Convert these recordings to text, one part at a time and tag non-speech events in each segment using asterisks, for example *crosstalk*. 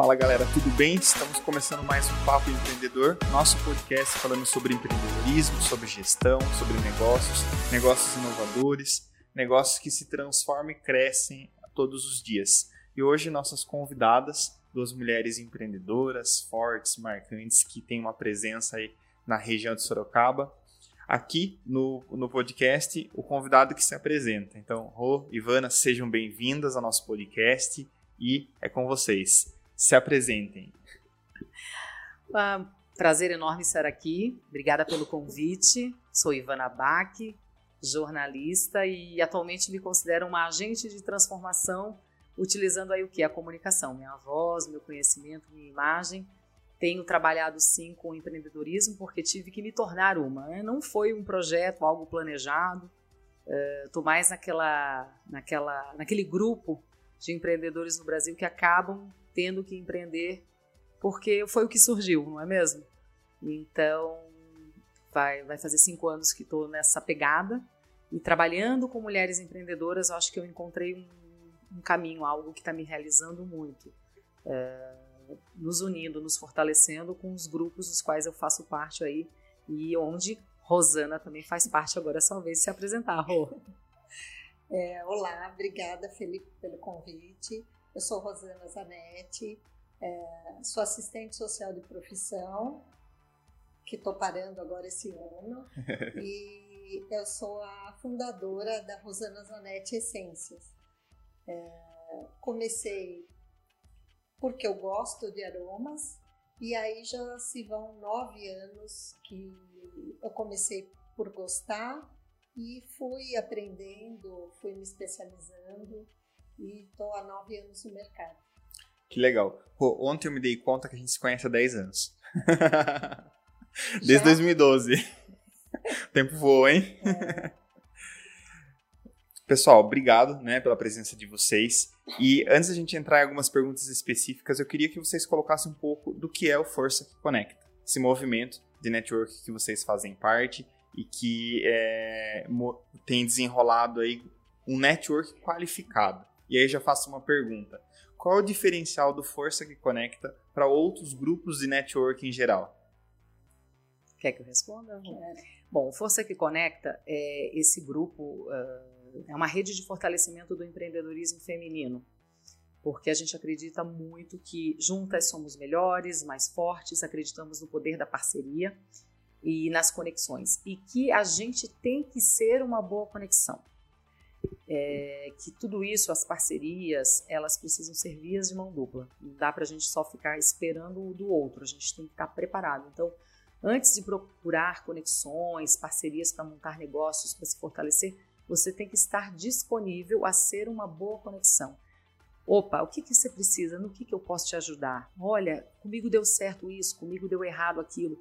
Fala galera, tudo bem? Estamos começando mais um Papo Empreendedor, nosso podcast falando sobre empreendedorismo, sobre gestão, sobre negócios, negócios inovadores, negócios que se transformam e crescem todos os dias. E hoje nossas convidadas, duas mulheres empreendedoras, fortes, marcantes, que têm uma presença aí na região de Sorocaba. Aqui no, no podcast, o convidado que se apresenta. Então, Rô, Ivana, sejam bem-vindas ao nosso podcast e é com vocês se apresentem. Ah, prazer enorme estar aqui. Obrigada pelo convite. Sou Ivana Bach, jornalista e atualmente me considero uma agente de transformação, utilizando aí o que? A comunicação, minha voz, meu conhecimento, minha imagem. Tenho trabalhado sim com empreendedorismo porque tive que me tornar uma. Né? Não foi um projeto, algo planejado. Estou uh, mais naquela, naquela, naquele grupo de empreendedores no Brasil que acabam tendo que empreender porque foi o que surgiu, não é mesmo? Então, vai, vai fazer cinco anos que estou nessa pegada e trabalhando com mulheres empreendedoras, eu acho que eu encontrei um, um caminho, algo que está me realizando muito. É, nos unindo, nos fortalecendo com os grupos dos quais eu faço parte aí e onde Rosana também faz parte agora, é só vez se apresentar, Rô. É, olá, obrigada Felipe pelo convite. Eu sou Rosana Zanetti, é, sou assistente social de profissão, que estou parando agora esse ano, *laughs* e eu sou a fundadora da Rosana Zanetti Essências. É, comecei porque eu gosto de aromas, e aí já se vão nove anos que eu comecei por gostar e fui aprendendo, fui me especializando e estou há nove anos no mercado. Que legal. Pô, ontem eu me dei conta que a gente se conhece há 10 anos. *laughs* Desde Já? 2012. o tempo voa, hein? É. Pessoal, obrigado né, pela presença de vocês. E antes da gente entrar em algumas perguntas específicas, eu queria que vocês colocassem um pouco do que é o Força que Conecta, esse movimento de network que vocês fazem parte e que é, tem desenrolado aí um network qualificado. E aí já faço uma pergunta. Qual é o diferencial do Força que Conecta para outros grupos de network em geral? Quer que eu responda? Bom, o Força que Conecta é esse grupo, uh, é uma rede de fortalecimento do empreendedorismo feminino, porque a gente acredita muito que juntas somos melhores, mais fortes, acreditamos no poder da parceria e nas conexões, e que a gente tem que ser uma boa conexão é, que tudo isso, as parcerias, elas precisam ser vias de mão dupla. Não dá para a gente só ficar esperando o do outro, a gente tem que estar preparado. Então, antes de procurar conexões, parcerias para montar negócios, para se fortalecer, você tem que estar disponível a ser uma boa conexão. Opa, o que, que você precisa? No que, que eu posso te ajudar? Olha, comigo deu certo isso, comigo deu errado aquilo.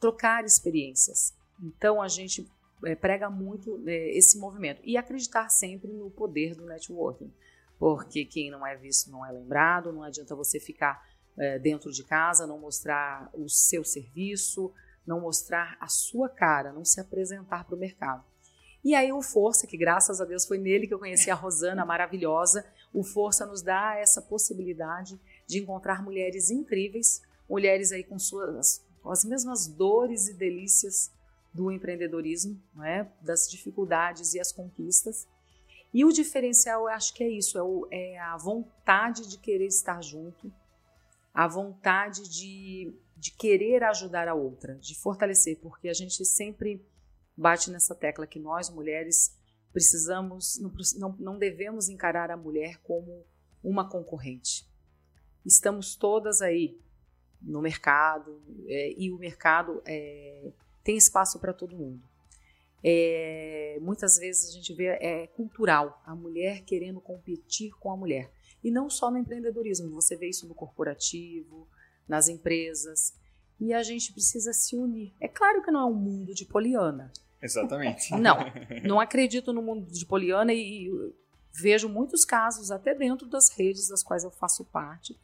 Trocar experiências. Então, a gente é, prega muito é, esse movimento e acreditar sempre no poder do networking, porque quem não é visto não é lembrado, não adianta você ficar é, dentro de casa, não mostrar o seu serviço, não mostrar a sua cara, não se apresentar para o mercado. E aí o Força, que graças a Deus foi nele que eu conheci a Rosana, maravilhosa, o Força nos dá essa possibilidade de encontrar mulheres incríveis, mulheres aí com suas com as mesmas dores e delícias do empreendedorismo, é? das dificuldades e as conquistas. E o diferencial, eu acho que é isso, é, o, é a vontade de querer estar junto, a vontade de, de querer ajudar a outra, de fortalecer, porque a gente sempre bate nessa tecla que nós, mulheres, precisamos, não, não, devemos encarar a mulher como uma concorrente. Estamos todas aí no mercado, é, e o mercado é, tem espaço para todo mundo. É, muitas vezes a gente vê é cultural a mulher querendo competir com a mulher. E não só no empreendedorismo você vê isso no corporativo nas empresas. E a gente precisa se unir. É claro que não é um mundo de poliana. Exatamente. *laughs* Não. *laughs* Não acredito no mundo de poliana e, e vejo muitos casos até dentro das redes das quais eu faço parte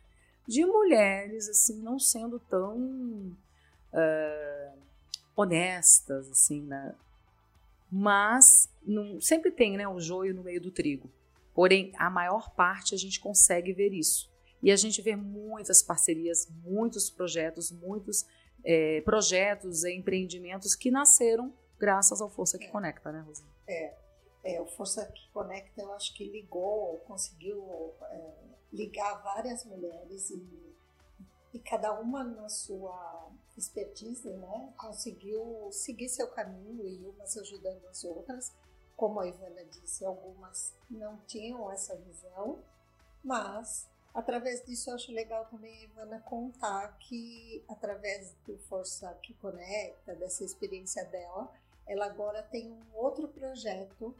de mulheres assim não sendo tão uh, honestas, assim, né? Mas não, sempre tem, né, o joio no meio do trigo. Porém, a maior parte a gente consegue ver isso. E a gente vê muitas parcerias, muitos projetos, muitos é, projetos e empreendimentos que nasceram graças ao Força que Conecta, né, Rosana? É, é, o Força que Conecta, eu acho que ligou, conseguiu é, ligar várias mulheres e, e cada uma na sua expertise, né, conseguiu seguir seu caminho e umas ajudando as outras. Como a Ivana disse, algumas não tinham essa visão, mas através disso eu acho legal também a Ivana contar que através do Força que Conecta, dessa experiência dela, ela agora tem um outro projeto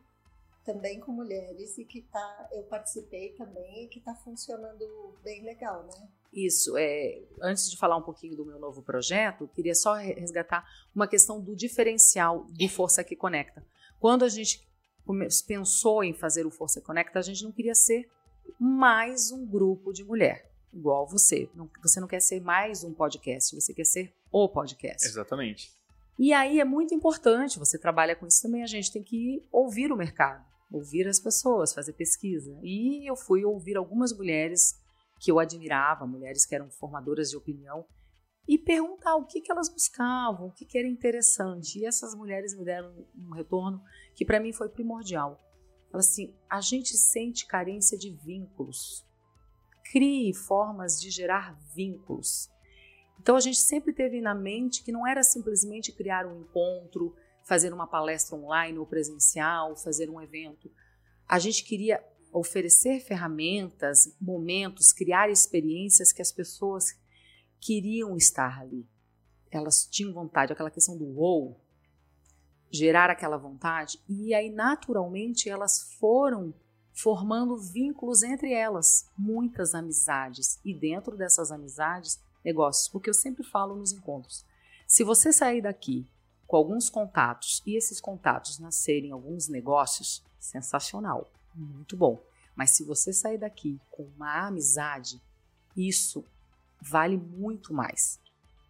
também com mulheres e que tá, eu participei também e que está funcionando bem legal, né? Isso, é, antes de falar um pouquinho do meu novo projeto, queria só resgatar uma questão do diferencial do Força que Conecta. Quando a gente pensou em fazer o Força Conecta, a gente não queria ser mais um grupo de mulher, igual você. Não, você não quer ser mais um podcast, você quer ser o podcast. Exatamente. E aí é muito importante, você trabalha com isso também, a gente tem que ouvir o mercado, ouvir as pessoas, fazer pesquisa. E eu fui ouvir algumas mulheres que eu admirava, mulheres que eram formadoras de opinião, e perguntar o que, que elas buscavam, o que, que era interessante. E essas mulheres me deram um retorno que para mim foi primordial. Fala assim: a gente sente carência de vínculos. Crie formas de gerar vínculos. Então a gente sempre teve na mente que não era simplesmente criar um encontro, fazer uma palestra online ou presencial, fazer um evento. A gente queria oferecer ferramentas, momentos, criar experiências que as pessoas queriam estar ali. Elas tinham vontade, aquela questão do wow, gerar aquela vontade, e aí naturalmente elas foram formando vínculos entre elas, muitas amizades, e dentro dessas amizades negócios, porque eu sempre falo nos encontros. Se você sair daqui com alguns contatos e esses contatos nascerem alguns negócios, sensacional, muito bom. Mas se você sair daqui com uma amizade, isso vale muito mais.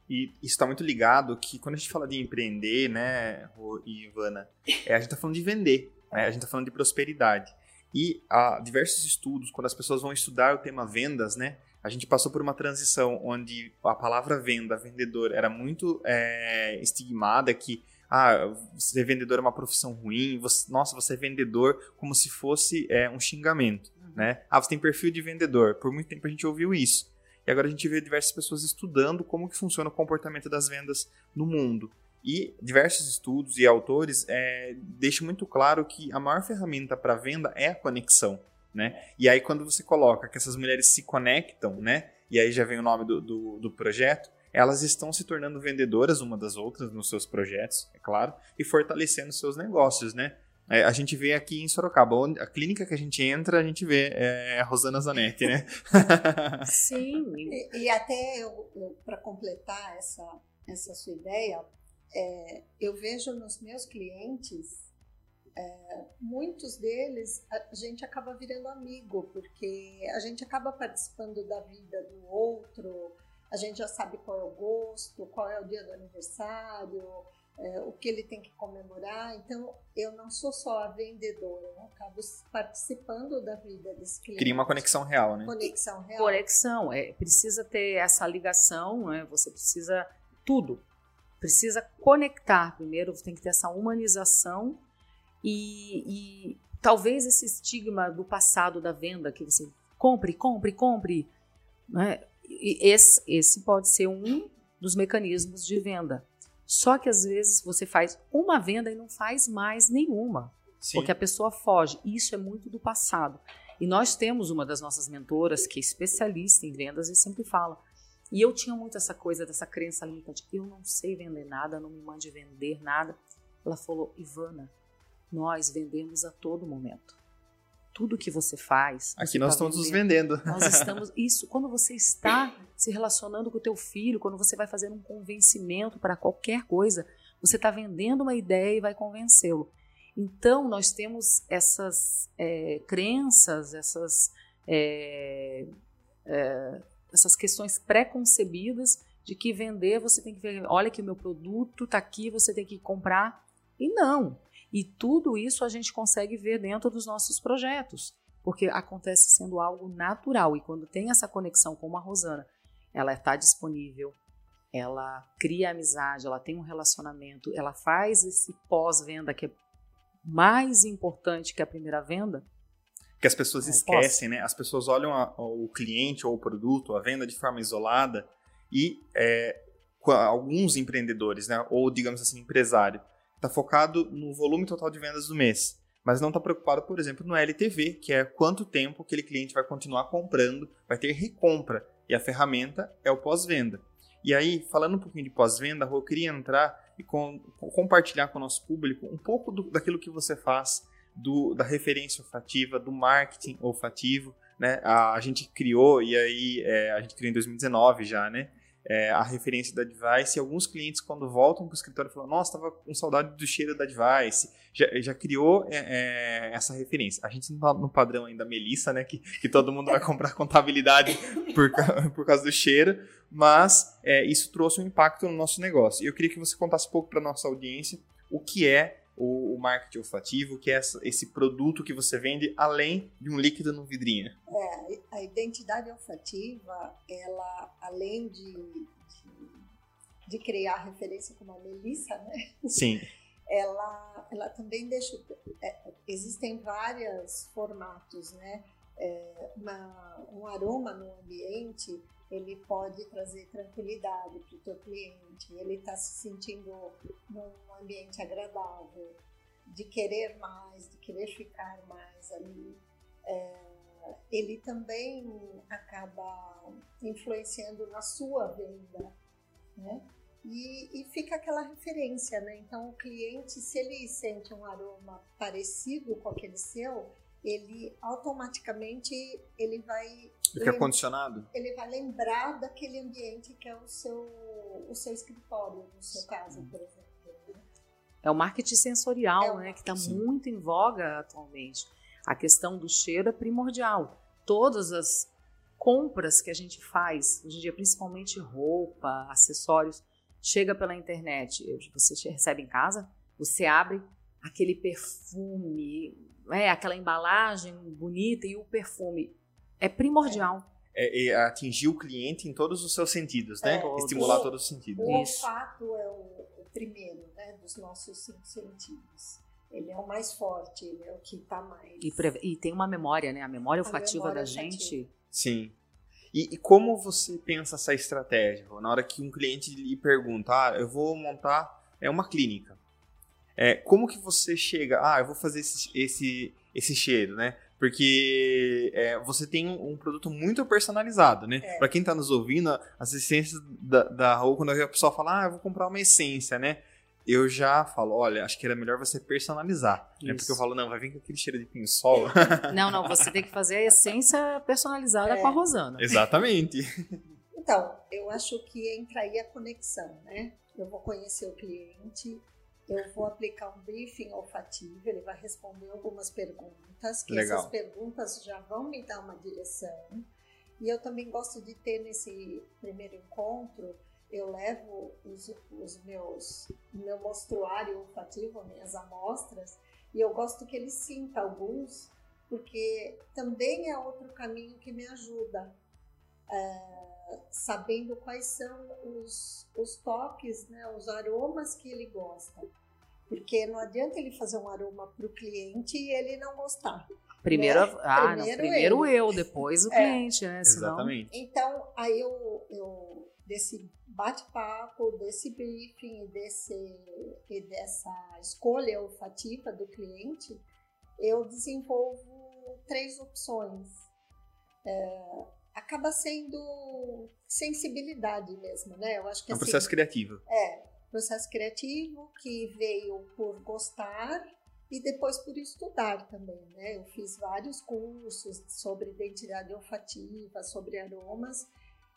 E isso está muito ligado que quando a gente fala de empreender, né, Ivana, é, a gente está falando de vender, né, a gente está falando de prosperidade. E há diversos estudos, quando as pessoas vão estudar o tema vendas, né, a gente passou por uma transição onde a palavra venda, vendedor, era muito é, estigmada, que ah, ser vendedor é uma profissão ruim, você, nossa, você é vendedor, como se fosse é, um xingamento, uhum. né? Ah, você tem perfil de vendedor. Por muito tempo a gente ouviu isso. E agora a gente vê diversas pessoas estudando como que funciona o comportamento das vendas no mundo. E diversos estudos e autores é, deixam muito claro que a maior ferramenta para venda é a conexão né? E aí quando você coloca que essas mulheres se conectam, né? E aí já vem o nome do, do, do projeto, elas estão se tornando vendedoras uma das outras nos seus projetos, é claro, e fortalecendo seus negócios, né? É, a gente vê aqui em Sorocaba, a clínica que a gente entra, a gente vê é, a Rosana Zanetti, né? *laughs* *laughs* Sim. E, e até eu, eu para completar essa, essa sua ideia, é, eu vejo nos meus clientes é, muitos deles a gente acaba virando amigo, porque a gente acaba participando da vida do outro, a gente já sabe qual é o gosto, qual é o dia do aniversário, é, o que ele tem que comemorar. Então, eu não sou só a vendedora, eu acabo participando da vida desse cliente. Cria uma conexão real, né? Conexão real. Conexão, é, precisa ter essa ligação, né? você precisa tudo. Precisa conectar primeiro, tem que ter essa humanização e, e talvez esse estigma do passado da venda, que você compre, compre, compre, né? esse, esse pode ser um dos mecanismos de venda. Só que às vezes você faz uma venda e não faz mais nenhuma, Sim. porque a pessoa foge. Isso é muito do passado. E nós temos uma das nossas mentoras que é especialista em vendas e sempre fala. E eu tinha muito essa coisa dessa crença limitante. Eu não sei vender nada, não me mande vender nada. Ela falou, Ivana, nós vendemos a todo momento. Tudo que você faz. Aqui você nós tá estamos nos vendendo. Nós *laughs* estamos. Isso, quando você está se relacionando com o teu filho, quando você vai fazer um convencimento para qualquer coisa, você está vendendo uma ideia e vai convencê-lo. Então, nós temos essas é, crenças, essas, é, é, essas questões pré-concebidas de que vender você tem que ver, olha que o meu produto está aqui, você tem que comprar. E não, e tudo isso a gente consegue ver dentro dos nossos projetos. porque acontece sendo algo natural. E quando tem essa conexão com a Rosana, ela está disponível, ela cria amizade, ela tem um relacionamento, ela faz esse pós-venda que é mais importante que a primeira venda. Que as pessoas esquecem, né? As pessoas olham a, o cliente ou o produto, a venda de forma isolada e é, alguns empreendedores, né? Ou digamos assim, empresário, está focado no volume total de vendas do mês mas não está preocupado, por exemplo, no LTV, que é quanto tempo aquele cliente vai continuar comprando, vai ter recompra, e a ferramenta é o pós-venda. E aí, falando um pouquinho de pós-venda, eu queria entrar e com, compartilhar com o nosso público um pouco do, daquilo que você faz, do, da referência olfativa, do marketing olfativo, né? A, a gente criou, e aí é, a gente criou em 2019 já, né? É, a referência da Device e alguns clientes quando voltam para o escritório falam, nossa, estava com saudade do cheiro da Device, já, já criou é, é, essa referência. A gente não está no padrão ainda Melissa, né, que, que todo mundo vai comprar contabilidade por, *laughs* por causa do cheiro, mas é, isso trouxe um impacto no nosso negócio. E eu queria que você contasse um pouco para nossa audiência o que é o, o marketing olfativo, que é essa, esse produto que você vende além de um líquido no vidrinho? É, a identidade olfativa, ela, além de, de, de criar referência como a Melissa, né? Sim. *laughs* ela, ela também deixa. É, existem vários formatos, né? É, uma, um aroma no ambiente ele pode trazer tranquilidade para o teu cliente, ele está se sentindo num ambiente agradável, de querer mais, de querer ficar mais ali. É, ele também acaba influenciando na sua venda, né? E, e, fica aquela referência, né? Então, o cliente, se ele sente um aroma parecido com aquele seu, ele automaticamente ele vai Fica condicionado? Ele vai lembrar daquele ambiente que é o seu, o seu escritório, no seu caso, por exemplo. Né? É o marketing sensorial, é né, que está muito em voga atualmente. A questão do cheiro é primordial. Todas as compras que a gente faz, hoje em dia, principalmente roupa, acessórios, chega pela internet. Você recebe em casa, você abre aquele perfume, é, aquela embalagem bonita e o perfume é primordial. É, é atingir o cliente em todos os seus sentidos, né? É, Estimular todos os sentidos. O olfato é o, o primeiro, né, dos nossos cinco sentidos. Ele é o mais forte, ele é o que está mais. E, e, tem uma memória, né? A memória olfativa memória da gente. Sim. E, e, como você pensa essa estratégia? Na hora que um cliente lhe pergunta, ah, eu vou montar é uma clínica. É, como que você chega, ah, eu vou fazer esse, esse, esse cheiro, né? Porque é, você tem um, um, produto muito personalizado, né? É. Para quem está nos ouvindo, as essências da, da rua, quando a pessoa fala, ah, eu vou comprar uma essência, né? Eu já falo, olha, acho que era melhor você personalizar. Né? Porque eu falo, não, vai vir com aquele cheiro de pinho-sol. *laughs* Não, não, você tem que fazer a essência personalizada é. com a Rosana. Exatamente. Então, eu acho que entra aí a conexão, né? Eu vou conhecer o cliente, eu vou aplicar um briefing olfativo, ele vai responder algumas perguntas, que Legal. essas perguntas já vão me dar uma direção. E eu também gosto de ter nesse primeiro encontro, eu levo os, os meus, meu mostruário olfativo, minhas amostras, e eu gosto que ele sinta alguns, porque também é outro caminho que me ajuda. É, sabendo quais são os, os toques, né, os aromas que ele gosta. Porque não adianta ele fazer um aroma para o cliente e ele não gostar. Primeiro, né? ah, primeiro, não, primeiro eu, depois o *laughs* é. cliente, né? Senão... Exatamente. Então, aí eu, eu desse bate-papo, desse briefing desse, e dessa escolha olfativa do cliente, eu desenvolvo três opções. É, acaba sendo sensibilidade mesmo, né? Eu acho que é um assim, processo criativo. É, processo criativo que veio por gostar e depois por estudar também, né? Eu fiz vários cursos sobre identidade olfativa, sobre aromas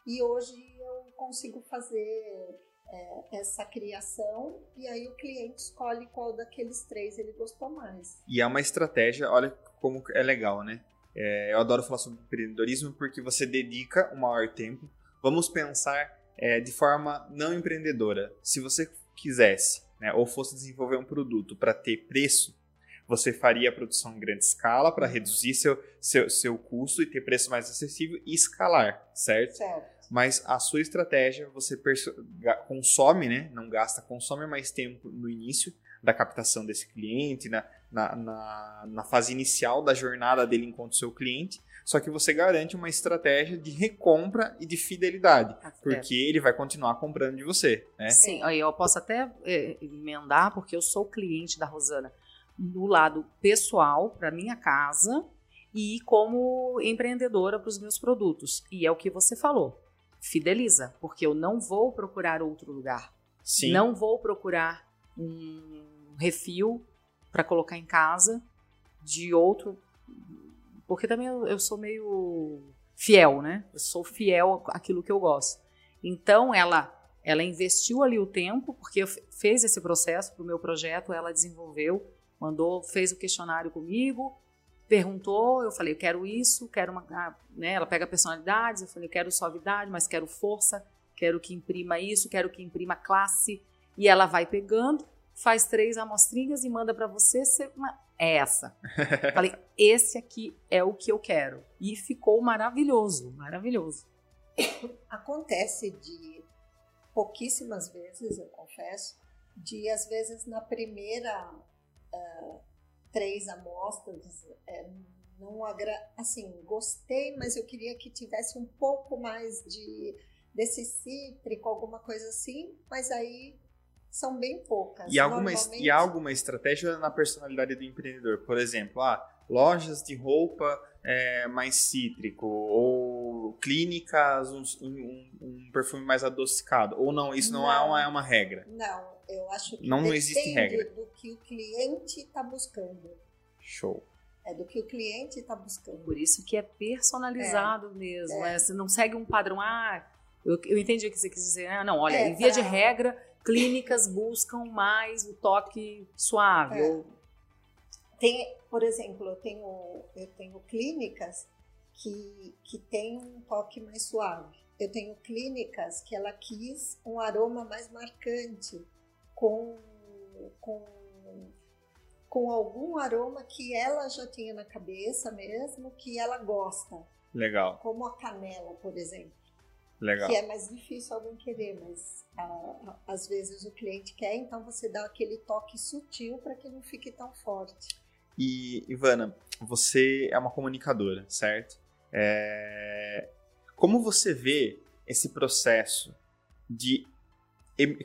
e hoje eu consigo fazer é, essa criação e aí o cliente escolhe qual daqueles três ele gostou mais. E é uma estratégia, olha como é legal, né? É, eu adoro falar sobre empreendedorismo porque você dedica um maior tempo. Vamos pensar é, de forma não empreendedora. Se você quisesse, né, ou fosse desenvolver um produto para ter preço, você faria a produção em grande escala para reduzir seu, seu, seu custo e ter preço mais acessível e escalar, certo? Certo. Mas a sua estratégia, você consome, né? Não gasta, consome mais tempo no início da captação desse cliente, na, na, na, na fase inicial da jornada dele enquanto seu cliente, só que você garante uma estratégia de recompra e de fidelidade, ah, porque é. ele vai continuar comprando de você, né? Sim, aí eu posso até é, emendar, porque eu sou cliente da Rosana do lado pessoal, para minha casa, e como empreendedora para os meus produtos. E é o que você falou. Fideliza, porque eu não vou procurar outro lugar. Sim. Não vou procurar um refil para colocar em casa de outro. Porque também eu, eu sou meio fiel, né? Eu sou fiel àquilo que eu gosto. Então ela ela investiu ali o tempo, porque fez esse processo para o meu projeto, ela desenvolveu, mandou, fez o questionário comigo, perguntou, eu falei, eu quero isso, quero uma. Ah, né, ela pega personalidades, eu falei, eu quero suavidade, mas quero força, quero que imprima isso, quero que imprima classe. E ela vai pegando, faz três amostrinhas e manda para você, você é essa. *laughs* Falei, esse aqui é o que eu quero. E ficou maravilhoso, maravilhoso. Acontece de pouquíssimas vezes, eu confesso, de às vezes na primeira uh, três amostras, é, não agra... assim, gostei, mas eu queria que tivesse um pouco mais de desse cítrico, alguma coisa assim, mas aí são bem poucas. E alguma, Normalmente... e há alguma estratégia na personalidade do empreendedor? Por exemplo, ah, lojas de roupa é, mais cítrico, ou clínicas, um, um, um, perfume mais adocicado. Ou não, isso não, não é, uma, é uma regra. Não, eu acho que não, não existe regra. do que o cliente está buscando. Show. É do que o cliente está buscando. Por isso que é personalizado é, mesmo. É. Você não segue um padrão. Ah, eu, eu entendi o que você quis dizer. Ah, não, olha, é, em via pra... de regra, clínicas buscam mais o toque suave. É. Tem, por exemplo, eu tenho, eu tenho clínicas que, que tem um toque mais suave. Eu tenho clínicas que ela quis um aroma mais marcante, com, com, com algum aroma que ela já tinha na cabeça mesmo, que ela gosta. Legal. Como a canela, por exemplo. Legal. Que é mais difícil alguém querer, mas a, às vezes o cliente quer, então você dá aquele toque sutil para que não fique tão forte. E, Ivana, você é uma comunicadora, certo? É... Como você vê esse processo de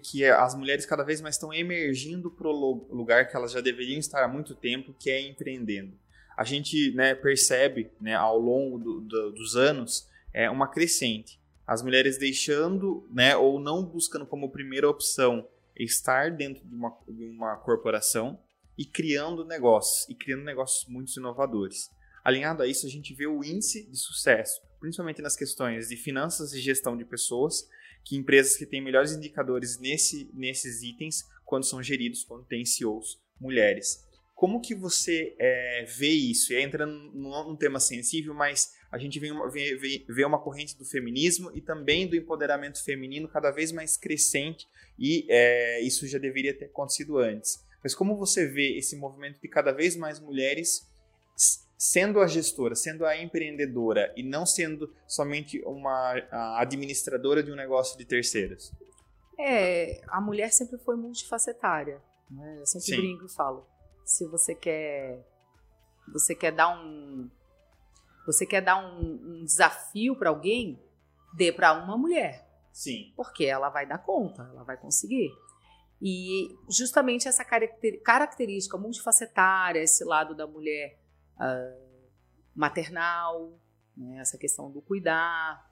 que as mulheres cada vez mais estão emergindo para o lugar que elas já deveriam estar há muito tempo, que é empreendendo. A gente né, percebe né, ao longo do, do, dos anos é, uma crescente as mulheres deixando, né, ou não buscando como primeira opção estar dentro de uma, de uma corporação e criando negócios, e criando negócios muito inovadores. Alinhado a isso, a gente vê o índice de sucesso, principalmente nas questões de finanças e gestão de pessoas, que empresas que têm melhores indicadores nesse, nesses itens, quando são geridos, quando têm CEOs mulheres. Como que você é, vê isso? E entrando num, num tema sensível, mas a gente vê uma, vê, vê uma corrente do feminismo e também do empoderamento feminino cada vez mais crescente e é, isso já deveria ter acontecido antes. Mas como você vê esse movimento de cada vez mais mulheres sendo a gestora, sendo a empreendedora e não sendo somente uma administradora de um negócio de terceiros? É, a mulher sempre foi multifacetária. Né? Eu sempre Sim. brinco e falo. Se você quer, você quer dar um você quer dar um, um desafio para alguém? Dê para uma mulher. Sim. Porque ela vai dar conta, ela vai conseguir. E justamente essa característica multifacetária, esse lado da mulher uh, maternal, né, essa questão do cuidar,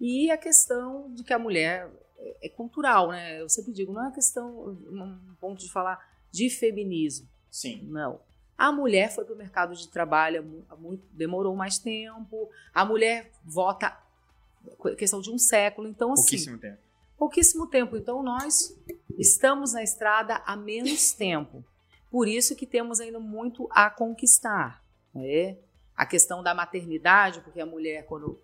e a questão de que a mulher é, é cultural, né? Eu sempre digo, não é uma questão, um ponto de falar de feminismo. Sim. Não. A mulher foi para o mercado de trabalho, muito, demorou mais tempo. A mulher vota questão de um século, então assim. Pouquíssimo tempo. Pouquíssimo tempo. Então nós estamos na estrada há menos tempo. Por isso que temos ainda muito a conquistar. Né? A questão da maternidade, porque a mulher quando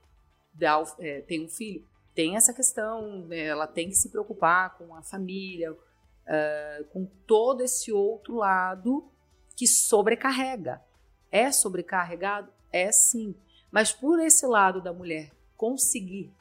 dá, é, tem um filho tem essa questão, né? ela tem que se preocupar com a família, uh, com todo esse outro lado que sobrecarrega. É sobrecarregado? É sim. Mas por esse lado da mulher conseguir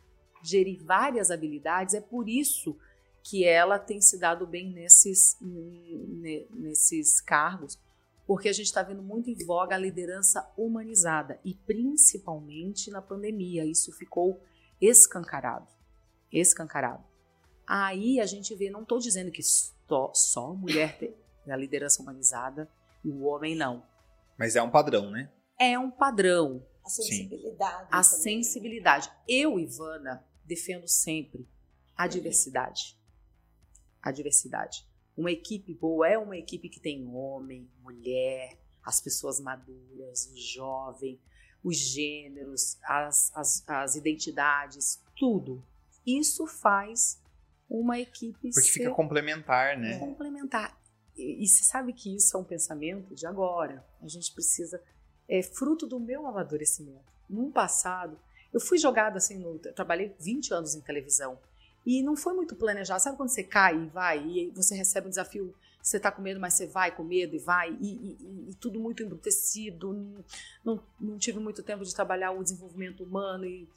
gerir várias habilidades, é por isso que ela tem se dado bem nesses, nesses cargos, porque a gente está vendo muito em voga a liderança humanizada e principalmente na pandemia isso ficou escancarado, escancarado. Aí a gente vê, não estou dizendo que só, só mulher tem a liderança humanizada e o homem não. Mas é um padrão, né? É um padrão. A sensibilidade. Sim. A sensibilidade. Eu, Ivana, defendo sempre a diversidade. A diversidade. Uma equipe boa é uma equipe que tem homem, mulher, as pessoas maduras, o jovem, os gêneros, as, as, as identidades, tudo. Isso faz uma equipe Porque fica complementar, né? Complementar. E, e sabe que isso é um pensamento de agora. A gente precisa. É fruto do meu amadurecimento. No passado, eu fui jogada assim, no, trabalhei 20 anos em televisão. E não foi muito planejado. Sabe quando você cai e vai, e você recebe um desafio, você está com medo, mas você vai com medo e vai, e, e, e tudo muito embrutecido. Não, não, tive muito tempo de trabalhar o desenvolvimento humano. E,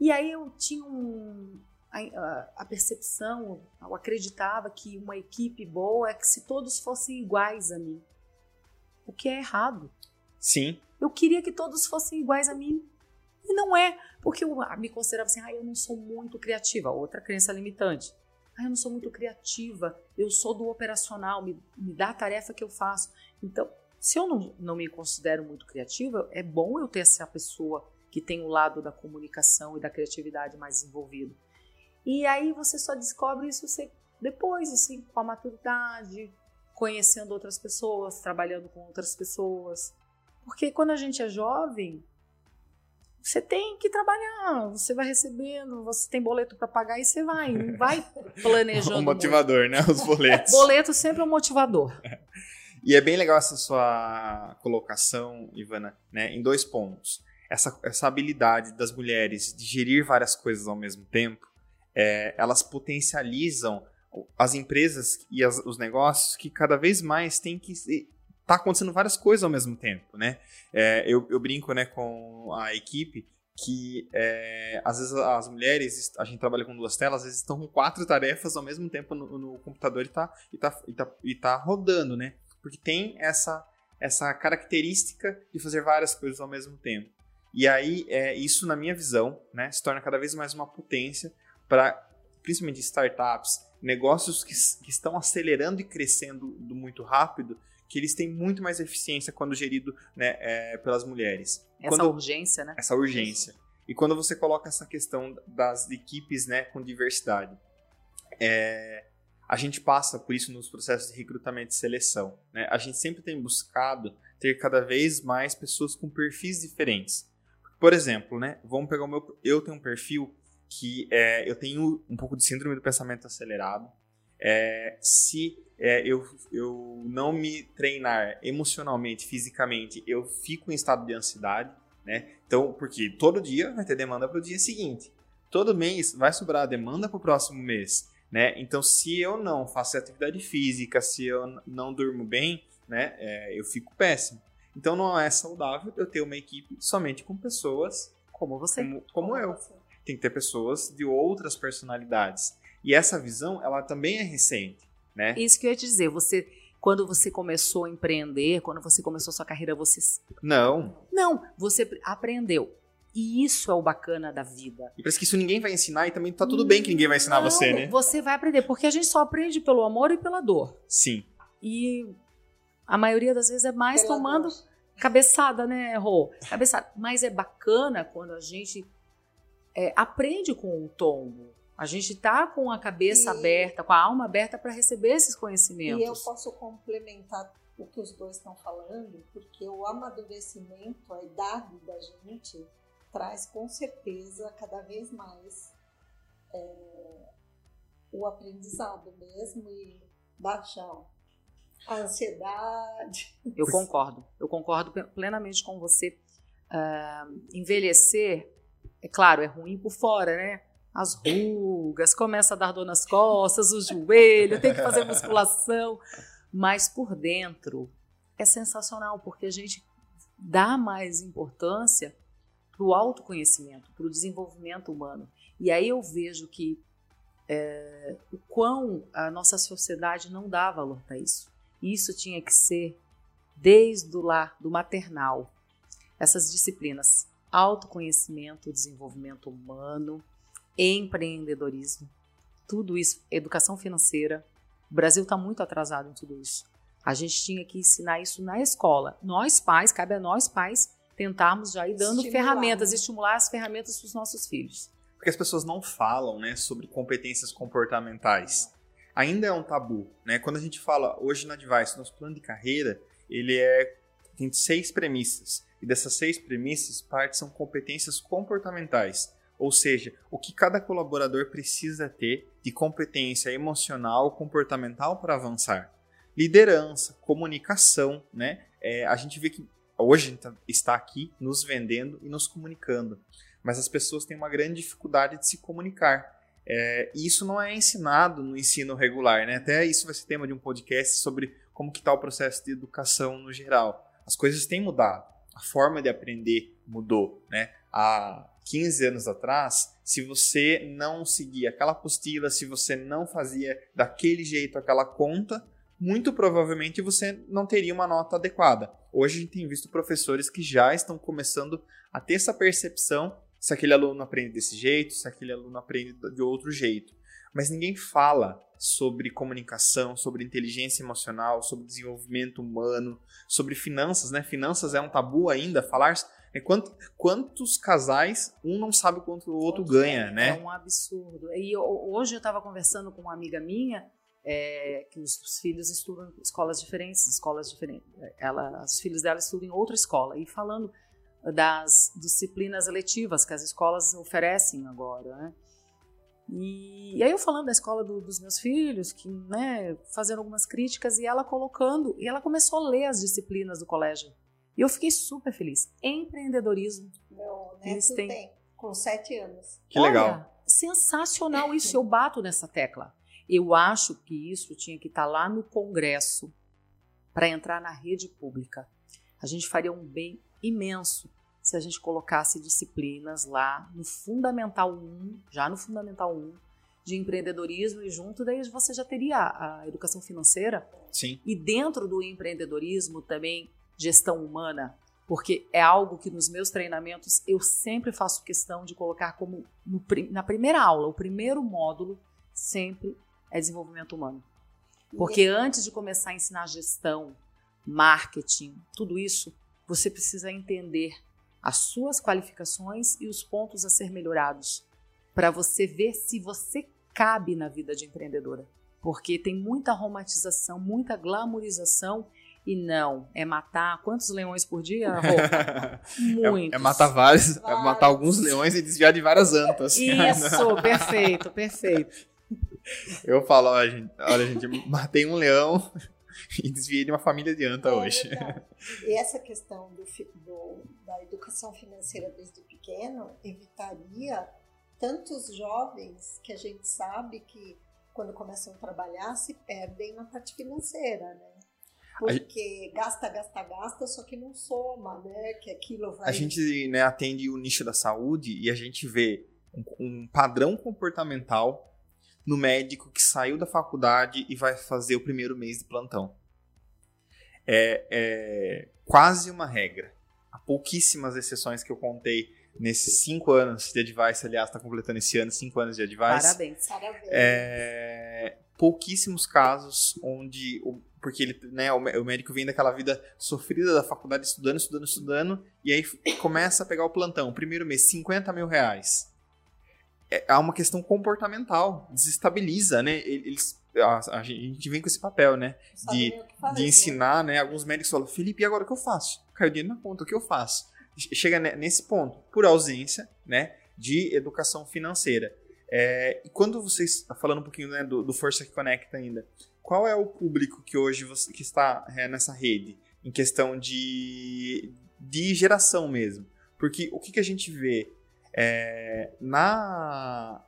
e aí eu tinha um, a, a, percepção, eu acreditava que uma equipe boa é que se todos fossem iguais a mim. O que é errado. Sim. Eu queria que todos fossem iguais a mim. E não é, porque eu me considerava assim, ah, eu não sou muito criativa, outra crença limitante. Ah, eu não sou muito criativa, eu sou do operacional, me, me dá a tarefa que eu faço. Então, se eu não, não me considero muito criativa, é bom eu ter essa pessoa que tem o lado da comunicação e da criatividade mais desenvolvido. E aí você só descobre isso depois, assim, com a maturidade, conhecendo outras pessoas, trabalhando com outras pessoas. Porque quando a gente é jovem, você tem que trabalhar, você vai recebendo, você tem boleto para pagar e você vai, não *laughs* vai planejando. um motivador, muito. né? Os boletos. *laughs* boleto sempre é um motivador. E é bem legal essa sua colocação, Ivana, né, em dois pontos. Essa, essa habilidade das mulheres de gerir várias coisas ao mesmo tempo, é, elas potencializam as empresas e as, os negócios que cada vez mais têm que tá acontecendo várias coisas ao mesmo tempo, né? É, eu, eu, brinco né, com a equipe que é, às vezes as mulheres, a gente trabalha com duas telas, às vezes estão com quatro tarefas ao mesmo tempo no, no computador e tá, e, tá, e, tá, e tá rodando, né? Porque tem essa, essa característica de fazer várias coisas ao mesmo tempo. E aí, é, isso, na minha visão, né, se torna cada vez mais uma potência para, principalmente startups, negócios que, que estão acelerando e crescendo muito rápido, que eles têm muito mais eficiência quando gerido né, é, pelas mulheres. Essa quando, urgência, né? Essa urgência. E quando você coloca essa questão das equipes né, com diversidade, é, a gente passa por isso nos processos de recrutamento e seleção. Né? A gente sempre tem buscado ter cada vez mais pessoas com perfis diferentes. Por exemplo, né, vamos pegar o meu. Eu tenho um perfil que é, eu tenho um pouco de síndrome do pensamento acelerado. É, se é, eu, eu não me treinar emocionalmente, fisicamente, eu fico em estado de ansiedade, né? Então, porque todo dia vai ter demanda para o dia seguinte. Todo mês vai sobrar a demanda para o próximo mês, né? Então, se eu não faço atividade física, se eu não durmo bem, né? É, eu fico péssimo. Então, não é saudável eu ter uma equipe somente com pessoas como você, como, como, como eu. Você. Tem que ter pessoas de outras personalidades. E essa visão, ela também é recente né? Isso que eu ia te dizer, você quando você começou a empreender, quando você começou sua carreira, você Não. Não, você aprendeu. E isso é o bacana da vida. E parece que isso ninguém vai ensinar e também tá tudo bem que ninguém vai ensinar não, você, né? Você vai aprender, porque a gente só aprende pelo amor e pela dor. Sim. E a maioria das vezes é mais pela tomando dor. cabeçada, né, Rô? Cabeçada. Mas é bacana quando a gente é, aprende com o tombo. A gente está com a cabeça e... aberta, com a alma aberta para receber esses conhecimentos. E eu posso complementar o que os dois estão falando, porque o amadurecimento, a idade da gente, traz com certeza cada vez mais é, o aprendizado mesmo e baixar a ansiedade. Eu concordo, eu concordo plenamente com você. Uh, envelhecer, é claro, é ruim por fora, né? as rugas, começa a dar dor nas costas, o joelho, tem que fazer musculação. Mas por dentro é sensacional, porque a gente dá mais importância para o autoconhecimento, para o desenvolvimento humano. E aí eu vejo que é, o quão a nossa sociedade não dá valor para isso. Isso tinha que ser desde o lar, do maternal. Essas disciplinas: autoconhecimento, desenvolvimento humano, empreendedorismo, tudo isso, educação financeira. O Brasil está muito atrasado em tudo isso. A gente tinha que ensinar isso na escola. Nós pais, cabe a nós pais tentarmos já ir dando estimular, ferramentas, né? estimular as ferramentas para os nossos filhos. Porque as pessoas não falam, né, sobre competências comportamentais. Ainda é um tabu, né? Quando a gente fala hoje na Device, nosso plano de carreira, ele é tem seis premissas. E dessas seis premissas, parte são competências comportamentais. Ou seja, o que cada colaborador precisa ter de competência emocional, comportamental para avançar. Liderança, comunicação, né? É, a gente vê que hoje gente está aqui nos vendendo e nos comunicando, mas as pessoas têm uma grande dificuldade de se comunicar. É, e isso não é ensinado no ensino regular, né? Até isso vai ser tema de um podcast sobre como que está o processo de educação no geral. As coisas têm mudado, a forma de aprender mudou, né? Há 15 anos atrás, se você não seguia aquela apostila, se você não fazia daquele jeito aquela conta, muito provavelmente você não teria uma nota adequada. Hoje a gente tem visto professores que já estão começando a ter essa percepção se aquele aluno aprende desse jeito, se aquele aluno aprende de outro jeito. Mas ninguém fala sobre comunicação, sobre inteligência emocional, sobre desenvolvimento humano, sobre finanças, né? Finanças é um tabu ainda, falar é quanto, quantos casais um não sabe quanto o outro ganha, é, né? É um absurdo. E hoje eu estava conversando com uma amiga minha é, que os, os, filhos estudam em escolas diferentes, escolas diferentes. Ela, os filhos dela estudam em outra escola e falando das disciplinas letivas que as escolas oferecem agora, né? E, e aí eu falando da escola do, dos meus filhos, que, né, fazendo algumas críticas e ela colocando, e ela começou a ler as disciplinas do colégio. E eu fiquei super feliz. Empreendedorismo. Meu neto têm... tem, com sete anos. Que legal. Olha, sensacional isso, eu bato nessa tecla. Eu acho que isso tinha que estar tá lá no Congresso para entrar na rede pública. A gente faria um bem imenso se a gente colocasse disciplinas lá no Fundamental 1, já no Fundamental 1, de empreendedorismo e junto daí você já teria a educação financeira. Sim. E dentro do empreendedorismo também gestão humana, porque é algo que nos meus treinamentos eu sempre faço questão de colocar como no, na primeira aula, o primeiro módulo sempre é desenvolvimento humano. Porque antes de começar a ensinar gestão, marketing, tudo isso, você precisa entender as suas qualificações e os pontos a ser melhorados para você ver se você cabe na vida de empreendedora. Porque tem muita romantização, muita glamorização e não, é matar quantos leões por dia? *laughs* Muitos. É, é, matar vários, vários, é matar alguns leões e desviar de várias antas. Isso, *laughs* perfeito, perfeito. Eu falo, olha gente, olha, gente, matei um leão *laughs* e desviei de uma família de anta é hoje. Verdade. *laughs* E essa questão do, do, da educação financeira desde pequeno evitaria tantos jovens que a gente sabe que quando começam a trabalhar se perdem na parte financeira, né? Porque a gasta, gasta, gasta, só que não soma, né? Que aquilo vai. A gente né, atende o nicho da saúde e a gente vê um, um padrão comportamental no médico que saiu da faculdade e vai fazer o primeiro mês de plantão. É, é quase uma regra. Há pouquíssimas exceções que eu contei nesses cinco anos de Advice, aliás, está completando esse ano cinco anos de Advice. Parabéns. Parabéns. É, pouquíssimos casos onde porque ele, né, o médico vem daquela vida sofrida da faculdade, estudando, estudando, estudando, e aí começa a pegar o plantão. Primeiro mês, 50 mil reais é, há uma questão comportamental, desestabiliza, né? Eles, a, a gente vem com esse papel, né? De, de ensinar, né? Alguns médicos falam, Felipe, e agora o que eu faço? Caiu dinheiro na conta, o que eu faço? Chega nesse ponto, por ausência, né? De educação financeira. É, e quando vocês, falando um pouquinho né, do, do, Força que Conecta ainda, qual é o público que hoje você, que está é, nessa rede, em questão de, de geração mesmo? Porque o que, que a gente vê é, na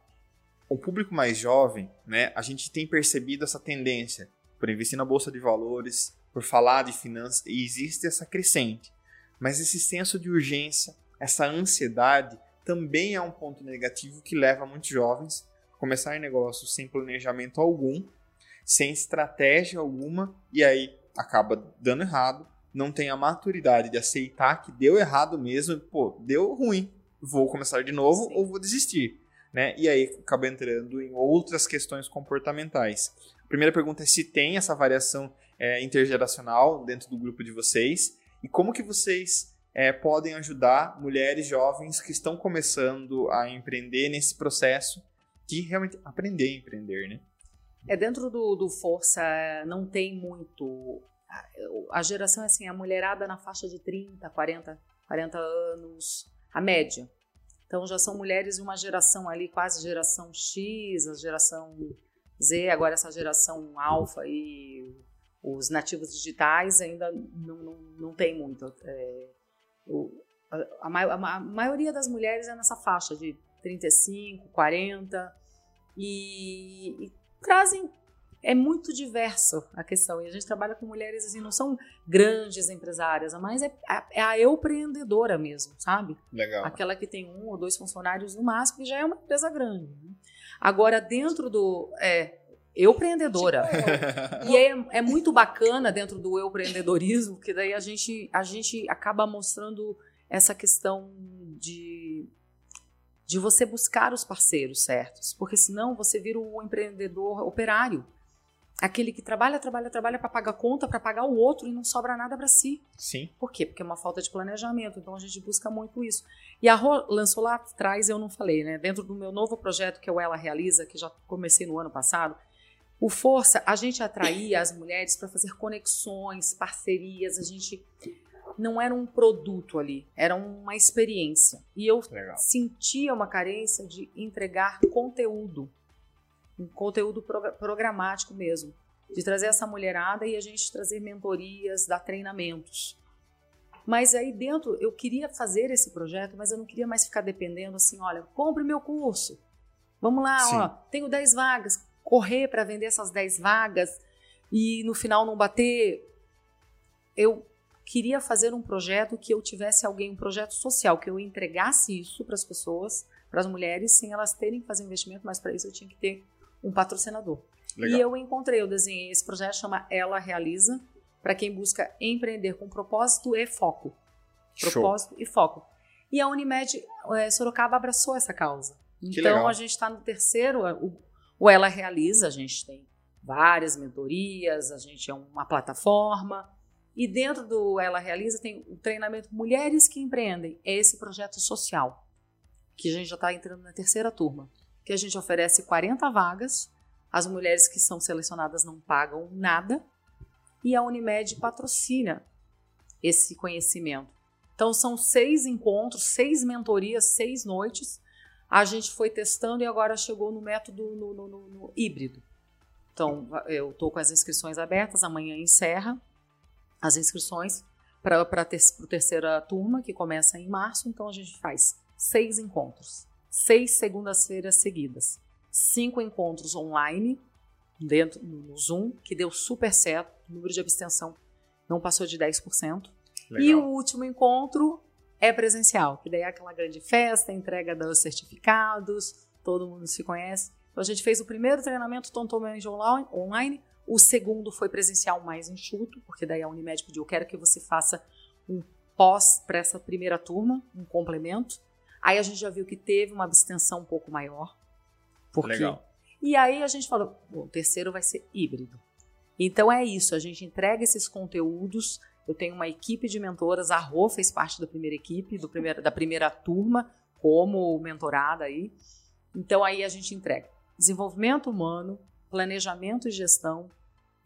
o público mais jovem, né, a gente tem percebido essa tendência por investir na bolsa de valores, por falar de finanças, e existe essa crescente. Mas esse senso de urgência, essa ansiedade, também é um ponto negativo que leva muitos jovens a começar negócios sem planejamento algum, sem estratégia alguma, e aí acaba dando errado, não tem a maturidade de aceitar que deu errado mesmo, pô, deu ruim, vou começar de novo Sim. ou vou desistir. Né? E aí acaba entrando em outras questões comportamentais. A primeira pergunta é se tem essa variação é, intergeracional dentro do grupo de vocês e como que vocês é, podem ajudar mulheres jovens que estão começando a empreender nesse processo de realmente aprender a empreender, né? É dentro do, do Força não tem muito a geração é assim, a mulherada na faixa de 30, 40, 40 anos, a média. Então já são mulheres de uma geração ali, quase geração X, a geração Z, agora essa geração alfa e os nativos digitais ainda não, não, não tem muito. É, o, a, a, a, maioria das mulheres é nessa faixa de 35, 40 e, e trazem é muito diverso a questão. E a gente trabalha com mulheres assim, não são grandes empresárias, mas é, é a empreendedora mesmo, sabe? Legal. Aquela que tem um ou dois funcionários no máximo, que já é uma empresa grande. Né? Agora, dentro do. É, eu empreendedora. *laughs* Tipo, e é, é muito bacana dentro do eu empreendedorismo, que daí a gente, a gente acaba mostrando essa questão de, de você buscar os parceiros certos, porque senão você vira o empreendedor operário aquele que trabalha, trabalha, trabalha para pagar conta, para pagar o outro e não sobra nada para si. Sim. Por quê? Porque é uma falta de planejamento. Então a gente busca muito isso. E a Rô lançou lá atrás, eu não falei, né? Dentro do meu novo projeto que é o Ela Realiza, que já comecei no ano passado, o Força, a gente atraía as mulheres para fazer conexões, parcerias, a gente não era um produto ali, era uma experiência. E eu Legal. sentia uma carência de entregar conteúdo um conteúdo programático mesmo, de trazer essa mulherada e a gente trazer mentorias, dar treinamentos. Mas aí dentro eu queria fazer esse projeto, mas eu não queria mais ficar dependendo assim, olha, compre meu curso. Vamos lá, Sim. ó, tenho 10 vagas, correr para vender essas 10 vagas e no final não bater. Eu queria fazer um projeto que eu tivesse alguém, um projeto social, que eu entregasse isso para as pessoas, para as mulheres, sem elas terem que fazer investimento, mas para isso eu tinha que ter um patrocinador. Legal. E eu encontrei, eu desenhei esse projeto, chama Ela Realiza, para quem busca empreender com propósito e foco. Propósito Show. e foco. E a Unimed é, Sorocaba abraçou essa causa. Que então legal. a gente está no terceiro, o, o Ela Realiza, a gente tem várias mentorias, a gente é uma plataforma. E dentro do Ela Realiza tem o treinamento Mulheres que Empreendem. É esse projeto social, que a gente já está entrando na terceira turma que a gente oferece 40 vagas. As mulheres que são selecionadas não pagam nada e a Unimed patrocina esse conhecimento. Então são seis encontros, seis mentorias, seis noites. A gente foi testando e agora chegou no método no, no, no, no híbrido. Então eu estou com as inscrições abertas, amanhã encerra as inscrições para a ter, terceira turma, que começa em março. Então a gente faz seis encontros seis segundas-feiras seguidas. Cinco encontros online dentro no Zoom, que deu super certo. O número de abstenção não passou de 10%. Legal. E o último encontro é presencial, que daí é aquela grande festa, entrega dos certificados, todo mundo se conhece. Então a gente fez o primeiro treinamento totalmente online, o segundo foi presencial mais enxuto, porque daí a Unimed pediu, eu quero que você faça um pós para essa primeira turma, um complemento. Aí a gente já viu que teve uma abstenção um pouco maior. Por Legal. E aí a gente falou, o terceiro vai ser híbrido. Então é isso, a gente entrega esses conteúdos. Eu tenho uma equipe de mentoras, a Rô fez parte da primeira equipe, do primeiro, da primeira turma, como mentorada aí. Então aí a gente entrega desenvolvimento humano, planejamento e gestão,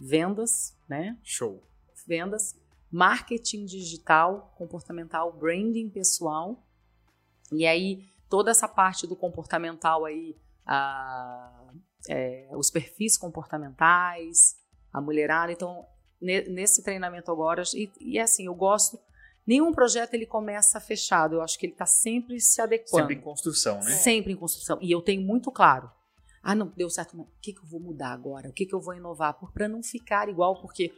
vendas, né? Show. Vendas, marketing digital, comportamental, branding pessoal e aí, toda essa parte do comportamental aí, a, é, os perfis comportamentais, a mulherada. Então, ne, nesse treinamento agora, e, e assim, eu gosto. Nenhum projeto ele começa fechado. Eu acho que ele está sempre se adequando. Sempre em construção, né? Sempre em construção. E eu tenho muito claro. Ah, não deu certo. Mas o que, que eu vou mudar agora? O que, que eu vou inovar? Para não ficar igual, porque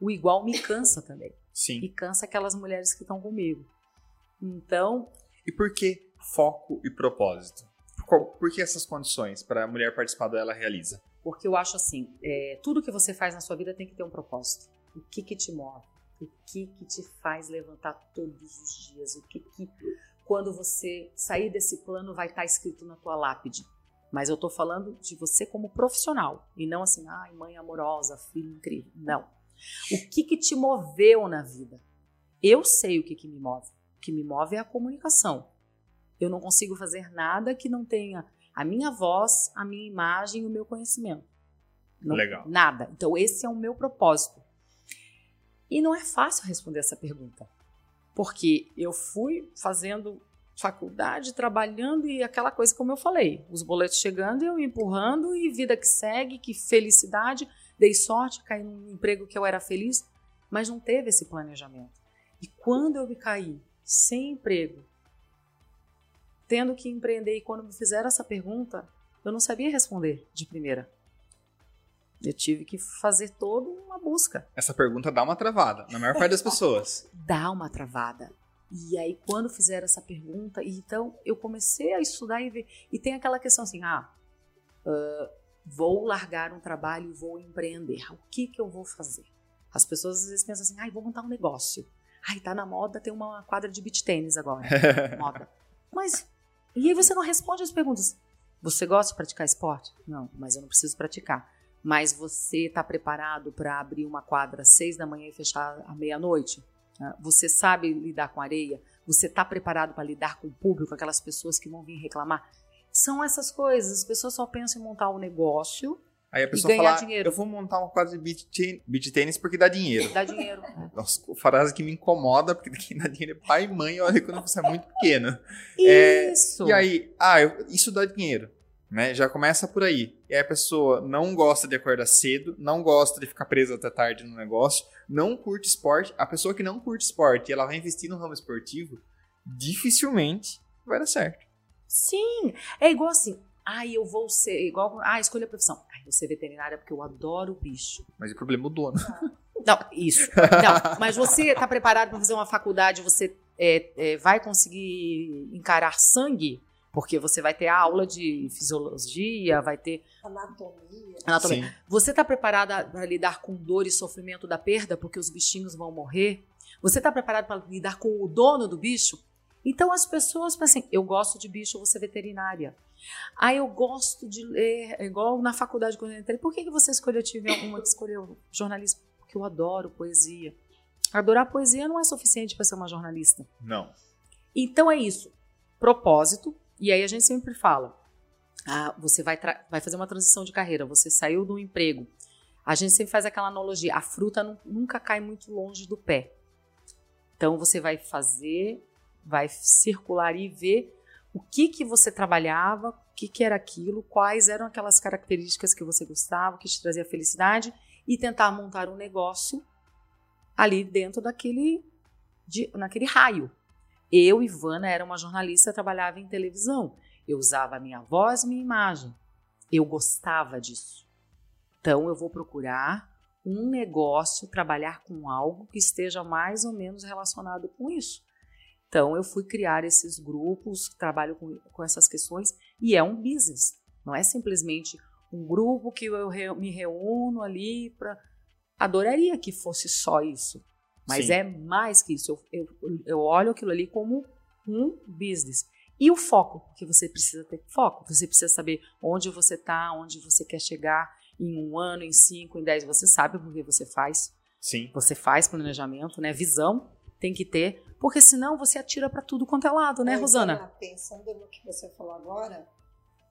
o igual me cansa também. Sim. E cansa aquelas mulheres que estão comigo. Então. E por que foco e propósito? Por, que essas condições para a mulher participar dela realiza? Porque eu acho assim, é, tudo que você faz na sua vida tem que ter um propósito. O que que te move? O que que te faz levantar todos os dias? O que que quando você sair desse plano vai estar tá escrito na tua lápide? Mas eu estou falando de você como profissional e não assim, ai, mãe amorosa, filho incrível. Não. O que que te moveu na vida? Eu sei o que que me move. Que me move é a comunicação. Eu não consigo fazer nada que não tenha a minha voz, a minha imagem e o meu conhecimento. Não, Legal. Nada. Então, esse é o meu propósito. E não é fácil responder essa pergunta. Porque eu fui fazendo faculdade, trabalhando e aquela coisa como eu falei, os boletos chegando, eu empurrando e vida que segue, que felicidade, dei sorte, caí num emprego que eu era feliz, mas não teve esse planejamento. E quando eu me caí sem emprego, tendo que empreender e quando me fizeram essa pergunta, eu não sabia responder de primeira. Eu tive que fazer toda uma busca. Essa pergunta dá uma travada, na maior parte das pessoas. *laughs* Dá uma travada. E aí, quando fizeram essa pergunta, então eu comecei a estudar e ver. E tem aquela questão assim: ah, uh, vou largar um trabalho e vou empreender. O que, que eu vou fazer? As pessoas às vezes pensam assim: ah, vou montar um negócio. Ai, tá na moda ter uma quadra de beach tênis agora. *laughs* moda. Mas, e aí você não responde as perguntas. Você gosta de praticar esporte? Não, mas eu não preciso praticar. Mas você está preparado para abrir uma quadra às seis da manhã e fechar à meia-noite? Né? Você sabe lidar com areia? Você está preparado para lidar com o público, aquelas pessoas que vão vir reclamar? São essas coisas. As pessoas só pensam em montar um negócio Aí a pessoa fala, dinheiro. eu vou montar uma quadra de beach, beach tênis porque dá dinheiro. Dá dinheiro. *laughs* Nossa, frase que me incomoda, porque quem dá dinheiro é pai e mãe, olha quando você é muito pequeno. *laughs* Isso! É, e aí, ah, eu, isso dá dinheiro. Né? Já começa por aí. E aí a pessoa não gosta de acordar cedo, não gosta de ficar presa até tarde no negócio, não curte esporte. A pessoa que não curte esporte e ela vai investir no ramo esportivo, dificilmente vai dar certo. Sim, é igual assim. Ah, eu vou ser igual. Ah, escolha a profissão. Ah, eu vou ser veterinária porque eu adoro bicho. Mas o problema é o dono. *laughs* Não, isso. Não, mas você está preparado para fazer uma faculdade? Você é, é, vai conseguir encarar sangue? Porque você vai ter aula de fisiologia, vai ter. Anatomia. Anatomia. Sim. Você está preparada para lidar com dor e sofrimento da perda, porque os bichinhos vão morrer? Você está preparado para lidar com o dono do bicho? Então as pessoas pensam assim: eu gosto de bicho, eu vou ser veterinária. Ah, eu gosto de ler, é igual na faculdade quando eu entrei. Por que, que você escolheu, tive alguma que escolheu jornalismo? Porque eu adoro poesia. Adorar poesia não é suficiente para ser uma jornalista. Não. Então é isso. Propósito, e aí a gente sempre fala, ah, você vai, vai fazer uma transição de carreira, você saiu do emprego. A gente sempre faz aquela analogia, a fruta nunca cai muito longe do pé. Então você vai fazer, vai circular e ver o que que você trabalhava, o que que era aquilo, quais eram aquelas características que você gostava, que te trazia felicidade e tentar montar um negócio ali dentro daquele de, naquele raio. Eu, Ivana, era uma jornalista, trabalhava em televisão. Eu usava a minha voz minha imagem. Eu gostava disso. Então, eu vou procurar um negócio, trabalhar com algo que esteja mais ou menos relacionado com isso. Então, eu fui criar esses grupos que trabalham com, com essas questões e é um business. Não é simplesmente um grupo que eu re, me reúno ali para. Adoraria que fosse só isso. Mas Sim. é mais que isso. Eu, eu, eu olho aquilo ali como um business. E o foco, porque você precisa ter foco. Você precisa saber onde você está, onde você quer chegar em um ano, em cinco, em dez. Você sabe porque você faz. Sim. Você faz planejamento, né? Visão tem que ter, porque senão você atira para tudo quanto é lado, né, é, Rosana? Pensando no que você falou agora,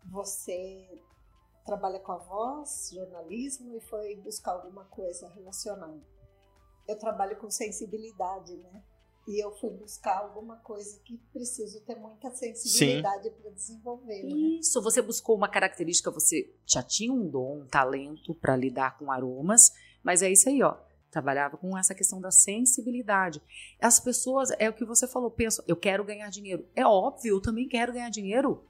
você trabalha com a voz, jornalismo e foi buscar alguma coisa relacionada eu trabalho com sensibilidade, né? E eu fui buscar alguma coisa que preciso ter muita sensibilidade para desenvolver. Né? Isso, você buscou uma característica, você já tinha um dom, um talento para lidar com aromas, mas é isso aí, ó. Trabalhava com essa questão da sensibilidade. As pessoas, é o que você falou, pensam, eu quero ganhar dinheiro. É óbvio, eu também quero ganhar dinheiro.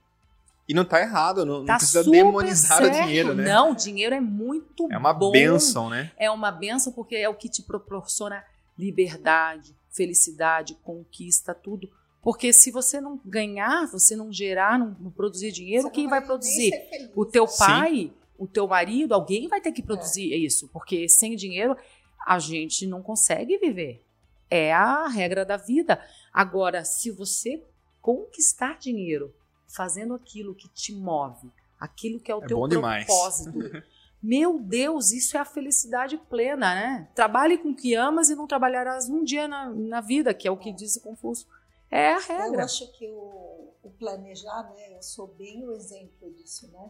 E não tá errado, não, tá não precisa demonizar certo. o dinheiro, né? Não, o dinheiro é muito É uma bom. benção, né? É uma benção porque é o que te proporciona liberdade, felicidade, conquista, tudo. Porque se você não ganhar, você não gerar, não, não produzir dinheiro, Você quem vai nem produzir? O teu Sim. pai, o teu marido, alguém vai ter que produzir isso, porque sem dinheiro a gente não consegue viver. É a regra da vida. Agora, se você conquistar dinheiro fazendo aquilo que te move, aquilo que é o É teu propósito, *laughs* meu Deus, isso é a felicidade plena, né? Trabalhe com o que amas e não trabalharás um dia na, na vida, que é o que diz o Confúcio. É a Eu regra. acho que o, o planejar, né, eu sou bem o exemplo disso, né?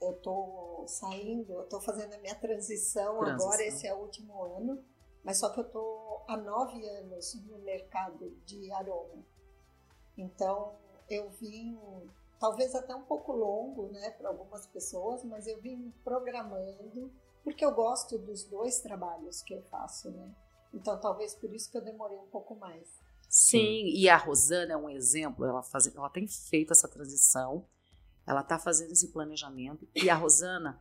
Eu tô saindo, eu tô fazendo a minha transição, Transição. agora esse é o último ano, mas só que eu tô há nove anos no mercado de aroma. Então, eu vim, talvez até um pouco longo, né, para algumas pessoas, mas eu vim programando, porque eu gosto dos dois trabalhos que eu faço, né? Então, talvez por isso que eu demorei um pouco mais. Sim, e a Rosana é um exemplo, ela, faz, ela tem feito essa transição, ela está fazendo esse planejamento, e a Rosana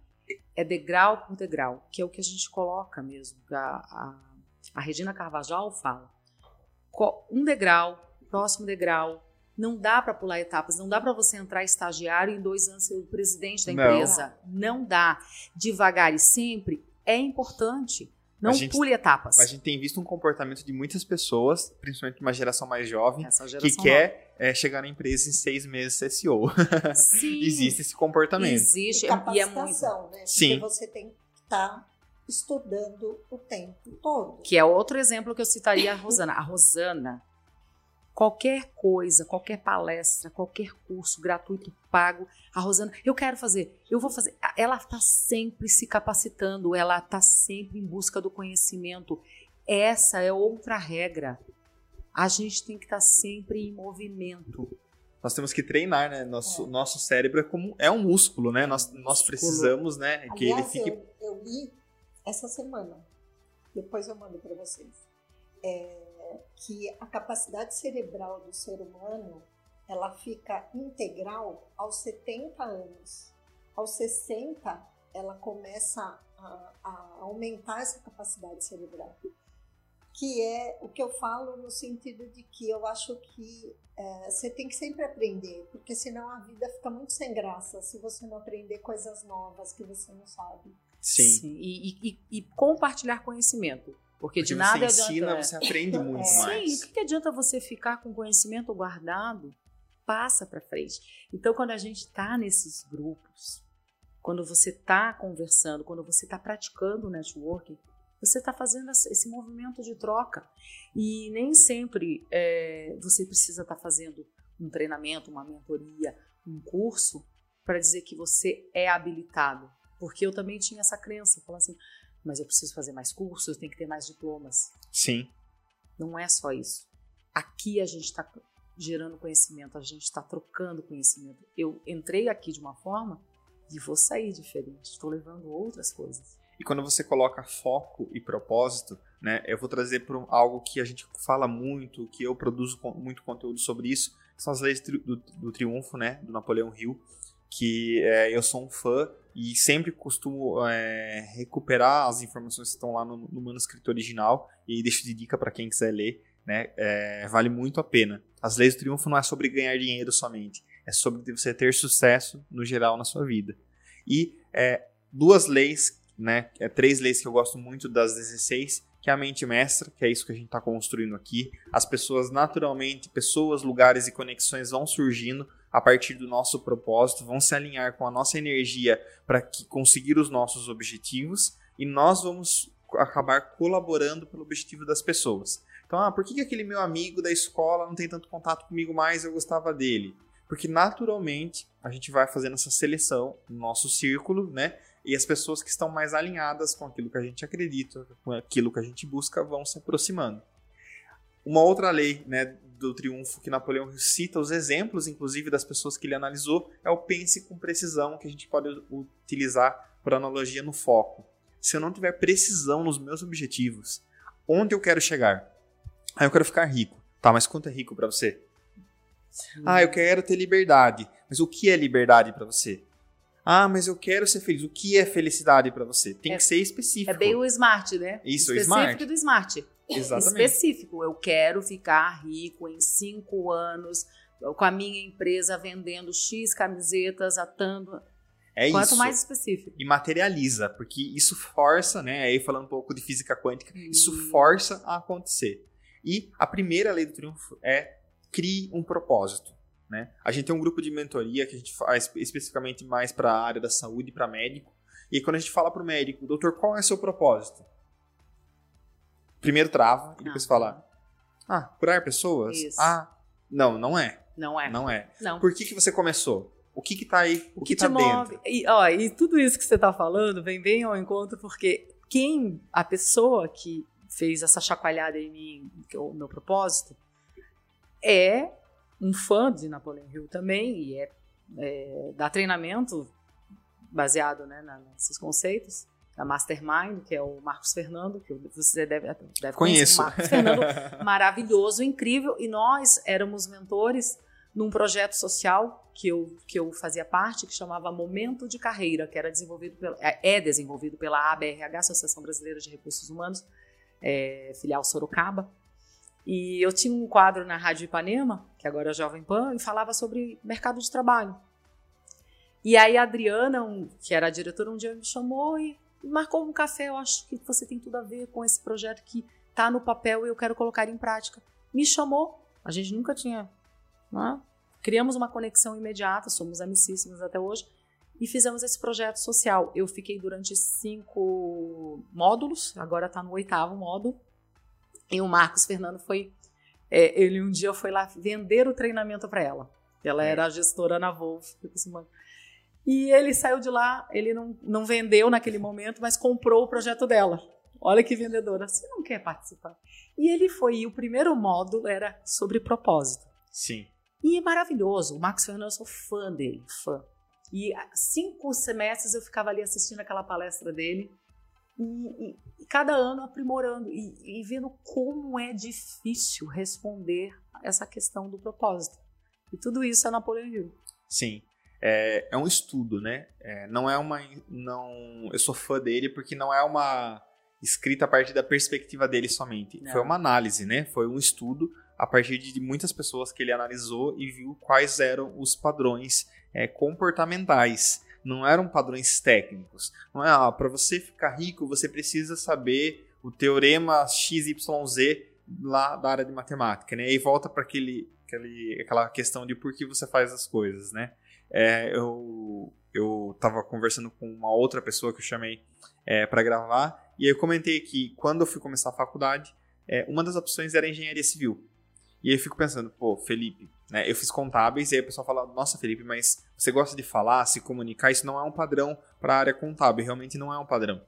é degrau por degrau, que é o que a gente coloca mesmo. A, a, a Regina Carvajal fala: um degrau, próximo degrau, não dá para pular etapas, não dá para você entrar estagiário e em dois anos ser o presidente da Não. empresa. Não dá. Devagar e sempre é importante. Não gente- pule etapas. Mas a gente tem visto um comportamento de muitas pessoas, principalmente uma geração mais jovem, Essa que geração quer é, chegar na empresa em seis meses ser CEO. Sim. *laughs* Existe esse comportamento. Existe, E e é muito. capacitação, né? Sim. Porque você tem que estar estudando o tempo todo. Que é outro exemplo que eu citaria a Rosana. A Rosana, qualquer coisa, qualquer palestra, qualquer curso gratuito, pago, a Rosana, eu quero fazer, eu vou fazer. Ela está sempre se capacitando, ela está sempre em busca do conhecimento. Essa é outra regra. A gente tem que estar sempre em movimento. Nós temos que treinar, né? Nosso, É. nosso cérebro é, como, é um músculo, né? Nós, nós precisamos, né? Que ele Aliás, fique. eu, eu li essa semana, depois eu mando para vocês, é, que a capacidade cerebral do ser humano ela fica integral aos 70 anos. Aos 60, ela começa a, a aumentar essa capacidade cerebral. Que é o que eu falo no sentido de que eu acho que é, você tem que sempre aprender, porque senão a vida fica muito sem graça se você não aprender coisas novas que você não sabe. Sim. E, e- e- e compartilhar conhecimento. Porque, Porque de nada você adianta. ensina, é. você aprende muito Sim, Sim, mais. o que, adianta você ficar com conhecimento guardado? Passa para frente. Então, quando a gente está nesses grupos, quando você está conversando, quando você está praticando o networking, você está fazendo esse movimento de troca. E nem sempre é, você precisa estar fazendo um treinamento, uma mentoria, um curso para dizer que você é habilitado. Porque eu também tinha essa crença, falando assim, mas eu preciso fazer mais cursos, tenho que ter mais diplomas. Sim. Não é só isso. Aqui a gente está gerando conhecimento, a gente está trocando conhecimento. Eu entrei aqui de uma forma e vou sair diferente. Estou levando outras coisas. E quando você coloca foco e propósito, né? Eu vou trazer para algo que a gente fala muito, que eu produzo muito conteúdo sobre isso, que são as leis do, do triunfo, né? Do Napoleão Hill, que é, eu sou um fã e sempre costumo é, recuperar as informações que estão lá no, no manuscrito original e deixo de dica para quem quiser ler, né? É, vale muito a pena. As leis do triunfo não é sobre ganhar dinheiro somente, é sobre você ter sucesso no geral na sua vida. E é, duas leis, né? É, três leis que eu gosto muito das 16, que é a mente mestra, que é isso que a gente está construindo aqui. As pessoas naturalmente, pessoas, lugares e conexões vão surgindo a partir do nosso propósito, vão se alinhar com a nossa energia para conseguir os nossos objetivos e nós vamos acabar colaborando pelo objetivo das pessoas. Então, ah, por que, que aquele meu amigo da escola não tem tanto contato comigo mais? Eu gostava dele. Porque naturalmente a gente vai fazendo essa seleção no nosso círculo, né? E as pessoas que estão mais alinhadas com aquilo que a gente acredita, com aquilo que a gente busca, vão se aproximando. Uma outra lei né, do triunfo que Napoleão cita, os exemplos, inclusive, das pessoas que ele analisou, é o pense com precisão, que a gente pode utilizar por analogia no foco. Se eu não tiver precisão nos meus objetivos, onde eu quero chegar? Ah, eu quero ficar rico. Tá, mas quanto é rico para você? Ah, eu quero ter liberdade. mas o que é liberdade para você? Ah, mas eu quero ser feliz. O que é felicidade para você? Tem É- que ser específico. É bem o smart, né? Isso, o Específico smart. do smart. Exatamente. Específico. Eu quero ficar rico em cinco anos com a minha empresa vendendo X camisetas, atando. É Quanto isso. mais específico. E materializa, porque isso força, né? Aí falando um pouco de física quântica, isso Hum. força a acontecer. E a primeira lei do triunfo é crie um propósito. Né? A gente tem um grupo de mentoria que a gente faz especificamente mais para a área da saúde, para médico. E quando a gente fala para o médico, doutor, qual é o seu propósito? Primeiro trava e depois Ah. fala, ah, curar pessoas? Isso. Ah, não, não é. Não é? Não é. Não. Por que, que você começou? O que que tá aí? O, O que, que, tá dentro? E, ó, e tudo isso que você está falando vem bem ao encontro, porque quem, a pessoa que fez essa chacoalhada em mim, que é o meu propósito, é um fã de Napoleon Hill também, e é, é dá treinamento baseado né, na- nesses conceitos. Da Mastermind, que é o Marcos Fernando, que você deve, deve conhecer. Conheço. O Marcos Fernando *laughs* maravilhoso, incrível. E nós éramos mentores num projeto social que eu, que eu fazia parte, que chamava Momento de Carreira, que era desenvolvido pela, é é desenvolvido pela ABRH, Associação Brasileira de Recursos Humanos, é, filial Sorocaba. E eu tinha um quadro na Rádio Ipanema, que agora é Jovem Pan, e falava sobre mercado de trabalho. E aí a Adriana, um- que era a diretora, um dia me chamou e marcou um café. Eu acho que você tem tudo a ver com esse projeto que está no papel e eu quero colocar em prática. Me chamou, a gente nunca tinha. né? Criamos uma conexão imediata, somos amicíssimos até hoje, e fizemos esse projeto social. Eu fiquei durante cinco módulos, agora está no oitavo módulo, e o Marcos Fernando foi. é, ele um dia foi lá vender o treinamento para ela. Ela era a gestora na Wolf. *laughs* E ele saiu de lá, ele não, não vendeu naquele momento, mas comprou o projeto dela. Olha que vendedora, você não quer participar? E ele foi, e o primeiro módulo era sobre propósito. Sim. E é maravilhoso, o Marcos Fernando, eu sou fã dele, fã. E cinco semestres eu ficava ali assistindo aquela palestra dele, e, e- e cada ano aprimorando, e, e vendo como é difícil responder essa questão do propósito. E tudo isso é Napoleão Hill. Sim. É, é um estudo, né? É, não é uma. Não, eu sou fã dele porque não é uma escrita a partir da perspectiva dele somente. Não. Foi uma análise, né? Foi um estudo a partir de muitas pessoas que ele analisou e viu quais eram os padrões é, comportamentais. Não eram padrões técnicos. Não é, ah, para você ficar rico, você precisa saber o teorema XYZ lá da área de matemática, né? E volta para aquele, aquele, aquela questão de por que você faz as coisas, né? É, eu eu estava conversando com uma outra pessoa que eu chamei é, para gravar e eu comentei que quando eu fui começar a faculdade, é, uma das opções era engenharia civil. E aí eu fico pensando, pô, Felipe, né, eu fiz contábeis e aí o pessoal fala, nossa, Felipe, mas você gosta de falar, se comunicar, isso não é um padrão para a área contábil, realmente não é um padrão.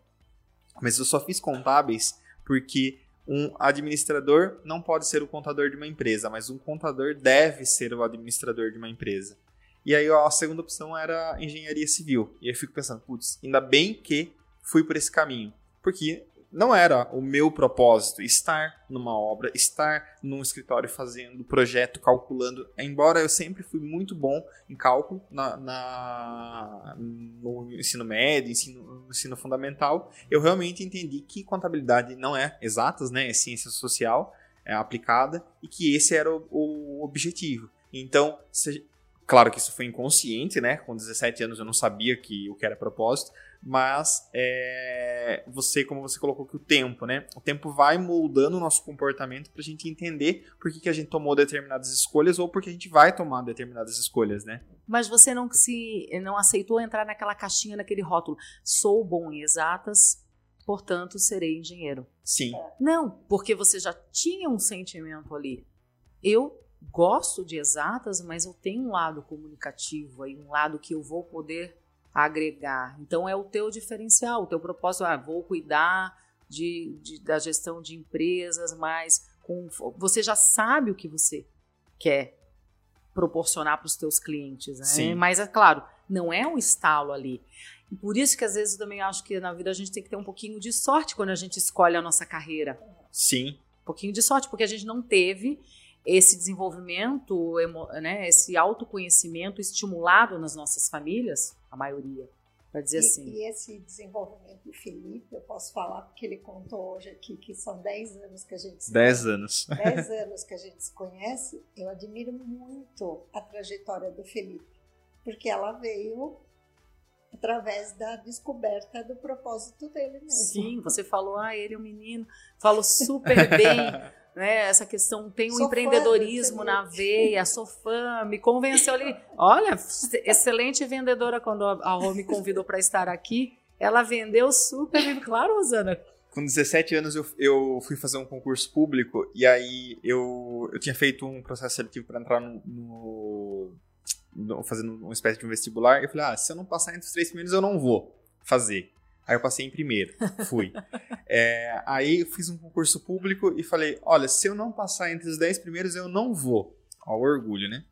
Mas eu só fiz contábeis porque um administrador não pode ser o contador de uma empresa, mas um contador deve ser o administrador de uma empresa. E aí a segunda opção era engenharia civil. E eu fico pensando, putz, ainda bem que fui por esse caminho. Porque não era o meu propósito estar numa obra, estar num escritório fazendo projeto, calculando. Embora eu sempre fui muito bom em cálculo na, na- no ensino médio, ensino, no ensino fundamental, eu realmente entendi que contabilidade não é exatas, né? É ciência social é aplicada e que esse era o, o objetivo. Então, se- claro que isso foi inconsciente, né? Com 17 anos eu não sabia que o que era propósito, mas é, você, como você colocou que o tempo, né? O tempo vai moldando o nosso comportamento para a gente entender por que, que a gente tomou determinadas escolhas ou por que a gente vai tomar determinadas escolhas, né? Mas você não se não aceitou entrar naquela caixinha, naquele rótulo. Sou bom em exatas, portanto serei engenheiro. Sim, Não, porque você já tinha um sentimento ali. Eu gosto de exatas, mas eu tenho um lado comunicativo aí, um lado que eu vou poder agregar. Então é o teu diferencial, o teu propósito. Ah, vou cuidar de, de- da gestão de empresas, mas com, você já sabe o que você quer proporcionar para os teus clientes, né? Sim. Mas é claro, não é um estalo ali. E por isso que às vezes eu também acho que na vida a gente tem que ter um pouquinho de sorte quando a gente escolhe a nossa carreira. sim, Um pouquinho de sorte, porque a gente não teve esse desenvolvimento, né, esse autoconhecimento estimulado nas nossas famílias, a maioria, para dizer e, assim. E esse desenvolvimento do Felipe, eu posso falar porque ele contou hoje aqui que são 10 anos que a gente se 10 anos. *laughs* 10 anos que a gente se conhece, eu admiro muito a trajetória do Felipe, porque ela veio através da descoberta do propósito dele mesmo. Sim, você falou, ah, ele é um menino, falou super bem, *laughs* né? Essa questão tem o um empreendedorismo na veia, sou fã, me convenceu ali. Olha, excelente vendedora quando a Rô me convidou para estar aqui. Ela vendeu super bem, claro, Rosana. Com 17 anos eu, eu fui fazer um concurso público e aí eu, eu tinha feito um processo seletivo para entrar no, no fazendo uma espécie de um vestibular. Eu falei, ah, se eu não passar entre os três primeiros, eu não vou fazer. Aí eu passei em primeiro, fui. *laughs* é, aí eu fiz um concurso público e falei, olha, se eu não passar entre os dez primeiros, eu não vou. Ó, o orgulho, né?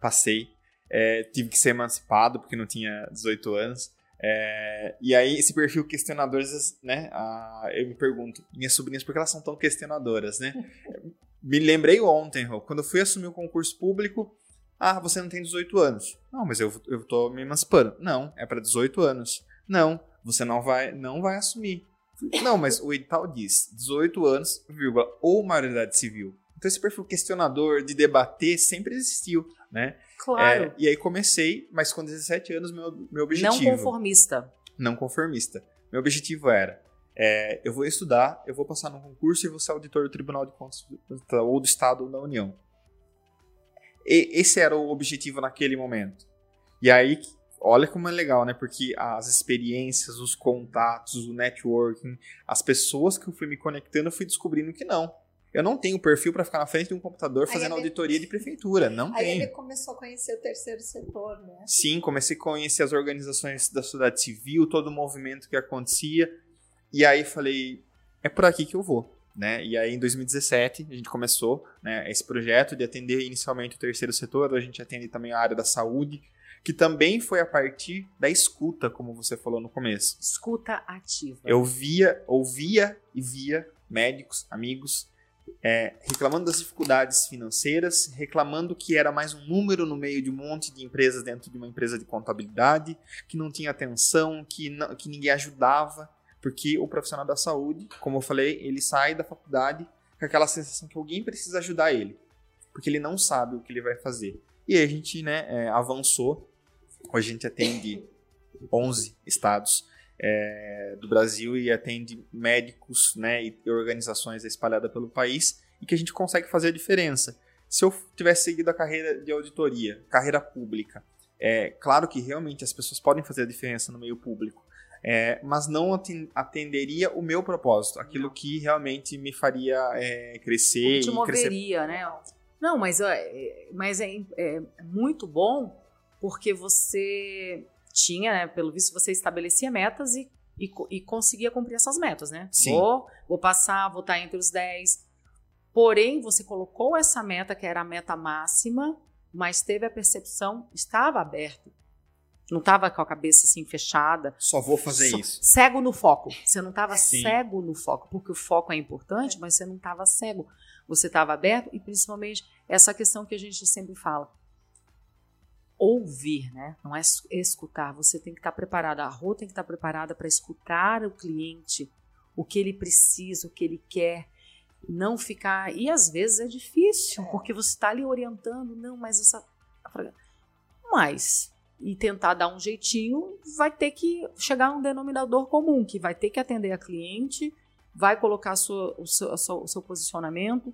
Passei. É, tive que ser emancipado, porque não tinha 18 anos. É, e aí, esse perfil questionadores, né? A, eu me pergunto, minhas sobrinhas, por que elas são tão questionadoras, né? *laughs* me lembrei ontem, quando eu fui assumir o concurso público, ah, você não tem 18 anos. Não, mas eu, eu tô me emancipando. Não, é para 18 anos. Não, você não vai, não vai assumir. Não, mas o edital diz 18 anos, vírgula, ou maioridade civil. Então esse perfil questionador de debater sempre existiu, né? Claro. É, e aí comecei, mas com 17 anos meu, meu objetivo... Não conformista. Não conformista. Meu objetivo era, é, eu vou estudar, eu vou passar no concurso e vou ser auditor do Tribunal de Contas ou do Estado ou da União. E esse era o objetivo naquele momento. E aí, olha como é legal, né? Porque as experiências, os contatos, o networking, as pessoas que eu fui me conectando, eu fui descobrindo que não. Eu não tenho perfil para ficar na frente de um computador fazendo auditoria de prefeitura. Não aí tenho. ele começou a conhecer o terceiro setor, né? Sim, comecei a conhecer as organizações da sociedade civil, todo o movimento que acontecia. E aí falei, é por aqui que eu vou. Né? E aí em 2017 a gente começou né, esse projeto de atender inicialmente o terceiro setor, a gente atende também a área da saúde, que também foi a partir da escuta, como você falou no começo. Escuta ativa. Eu via, ouvia e via médicos, amigos, é, reclamando das dificuldades financeiras, reclamando que era mais um número no meio de um monte de empresas dentro de uma empresa de contabilidade, que não tinha atenção, que, não, que ninguém ajudava. Porque o profissional da saúde, como eu falei, ele sai da faculdade com aquela sensação que alguém precisa ajudar ele. Porque ele não sabe o que ele vai fazer. E aí a gente né, é, avançou. Hoje a gente atende 11 estados é, do Brasil e atende médicos né, e organizações espalhadas pelo país e que a gente consegue fazer a diferença. Se eu tivesse seguido a carreira de auditoria, carreira pública, é claro que realmente as pessoas podem fazer a diferença no meio público, é, mas não atenderia o meu propósito, aquilo que realmente me faria é, crescer. te moveria, crescer... né? Não, mas, é, mas é, é, muito bom porque você tinha, né, pelo visto, você estabelecia metas e, e, e conseguia cumprir essas metas, né? Sim. Vou, vou passar, vou estar entre os 10. Porém, você colocou essa meta, que era a meta máxima, mas teve a percepção, estava aberto não estava com a cabeça assim fechada. Só vou fazer só, isso. Cego no foco. Você não estava cego no foco, porque o foco é importante, mas você não estava cego. Você estava aberto e principalmente essa questão que a gente sempre fala. Ouvir, né? Não é escutar. Você tem que estar preparada. A Rô tem que estar preparada para escutar o cliente, o que ele precisa, o que ele quer. Não ficar. E às vezes é difícil, porque você está ali orientando. Não, mas essa. Mas e tentar dar um jeitinho, vai ter que chegar a um denominador comum, que vai ter que atender a cliente, vai colocar sua, o, seu, o, seu, posicionamento.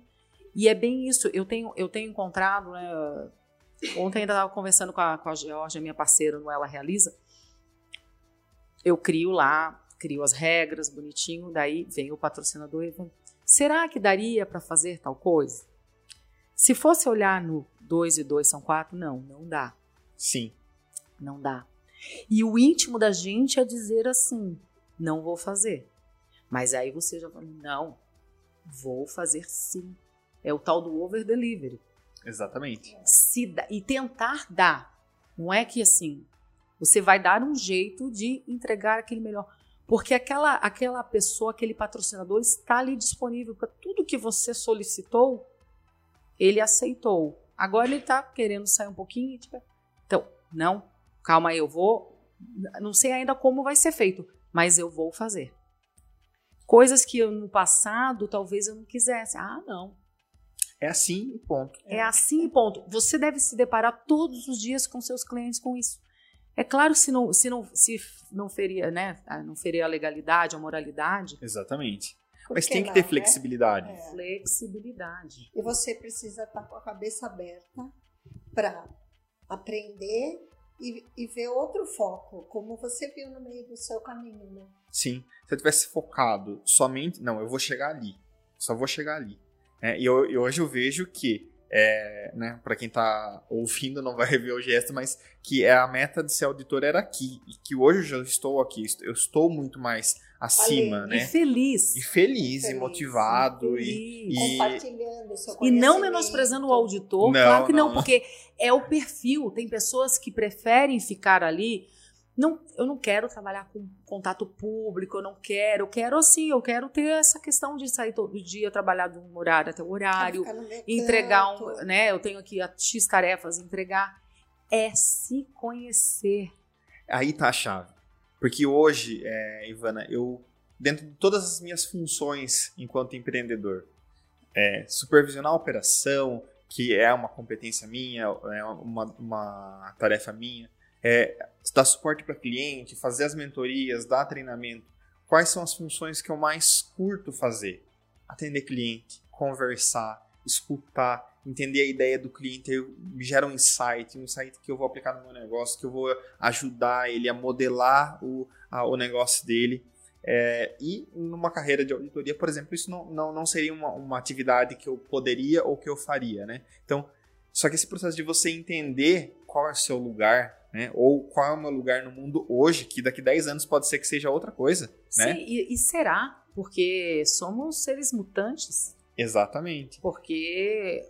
E é bem isso. Eu tenho, eu tenho encontrado, né, ontem ainda estava conversando com a, com a Georgia, minha parceira no Ela Realiza. Eu crio lá, crio as regras bonitinho, daí vem o patrocinador e vem, será que daria para fazer tal coisa? Se fosse olhar no 2 e 2 são 4, não, não dá. Sim. Não dá. E o íntimo da gente é dizer assim: não vou fazer. Mas aí você já fala: não, vou fazer sim. É o tal do over delivery. Exatamente. Se e tentar dar. Não é que assim, você vai dar um jeito de entregar aquele melhor. Porque aquela, aquela pessoa, aquele patrocinador está ali disponível para tudo que você solicitou Ele aceitou. Agora ele tá querendo sair um pouquinho. Tipo, então, não, calma aí, eu vou. Não sei ainda como vai ser feito, mas eu vou fazer. Coisas que eu, no passado talvez eu não quisesse. Ah, não. É assim e ponto. É assim e ponto. Você deve se deparar todos os dias com seus clientes com isso. É claro se não se não se não feria, né, não feria a legalidade, a moralidade. Exatamente. Mas tem que ter né? flexibilidade. É. Flexibilidade. E você precisa estar com a cabeça aberta para aprender e, e, ver outro foco, como você viu no meio do seu caminho, né? Sim. Se eu tivesse focado somente, não, eu vou chegar ali, só vou chegar ali. É, e, eu, e hoje eu vejo que é, né, para quem está ouvindo não vai rever o gesto, mas que é a meta de ser auditor era aqui e que hoje eu já estou aqui, eu estou muito mais acima, né? E feliz. E feliz, feliz e motivado e, feliz. e compartilhando seu E não menosprezando o auditor, não, claro que não, não, porque é o perfil. Tem pessoas que preferem ficar ali não, eu não quero trabalhar com contato público, eu não quero, eu quero assim, eu quero ter essa questão de sair todo dia, trabalhar de um horário até o horário, entregar um, né, eu tenho aqui a X tarefas, entregar, é se conhecer. Aí tá a chave. Porque hoje, é, Ivana, eu, dentro de todas as minhas funções enquanto empreendedor, é, supervisionar a operação, que é uma competência minha, é uma, uma tarefa minha, é, dar suporte para cliente, fazer as mentorias, dar treinamento. Quais são as funções que eu mais curto fazer? Atender cliente, conversar, escutar, entender a ideia do cliente, gera um insight, um insight que eu vou aplicar no meu negócio, que eu vou ajudar ele a modelar o, a, o negócio dele. É, e numa carreira de auditoria, por exemplo, isso não, não, não seria uma, uma atividade que eu poderia ou que eu faria, né? Então, só que esse processo de você entender qual é o seu lugar, né? Ou qual é o meu lugar no mundo hoje, que daqui 10 anos pode ser que seja outra coisa, Sim, né? E, e será, porque somos seres mutantes. Exatamente. Porque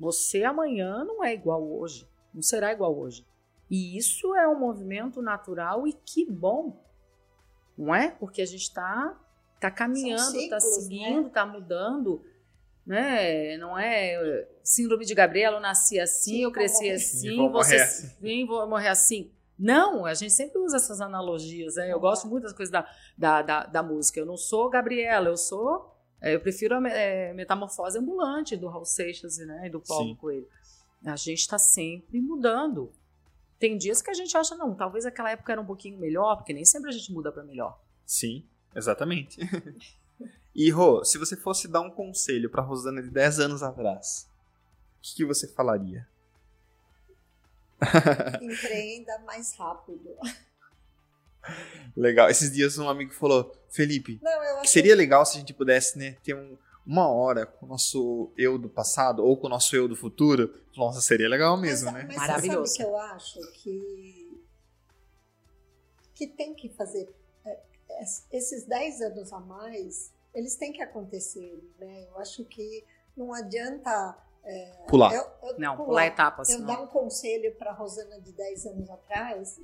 você amanhã não é igual hoje, não será igual hoje. E isso é um movimento natural e que bom, não é? Porque a gente está tá caminhando, está seguindo, está né? mudando né? Não é síndrome de Gabriela, eu nasci assim, Sim, eu cresci assim, vou você assim. vou morrer assim. Não, a gente sempre usa essas analogias, né? Eu gosto muito das coisas da, da, da, da música. Eu não sou Gabriela, eu sou. É, eu prefiro a é, metamorfose ambulante do Raul Seixas né, e do Paulo Sim. Coelho. A gente está sempre mudando. Tem dias que a gente acha, não, talvez aquela época era um pouquinho melhor, porque nem sempre a gente muda para melhor. Sim, exatamente. *laughs* E, Rô, se você fosse dar um conselho pra Rosana de 10 anos atrás, o que, que você falaria? *laughs* Empreenda mais rápido. Legal. Esses dias um amigo falou, Felipe, Não, seria legal se a gente pudesse né, ter um, uma hora com o nosso eu do passado ou com o nosso eu do futuro. Nossa, seria legal mesmo, mas, né? Mas Maravilhoso. Sabe que eu acho que que tem que fazer é, esses 10 anos a mais eles têm que acontecer, né? Eu acho que não adianta é, pular. Eu, eu não, pular, pular etapas. Eu não. dar um conselho para Rosana de 10 anos atrás,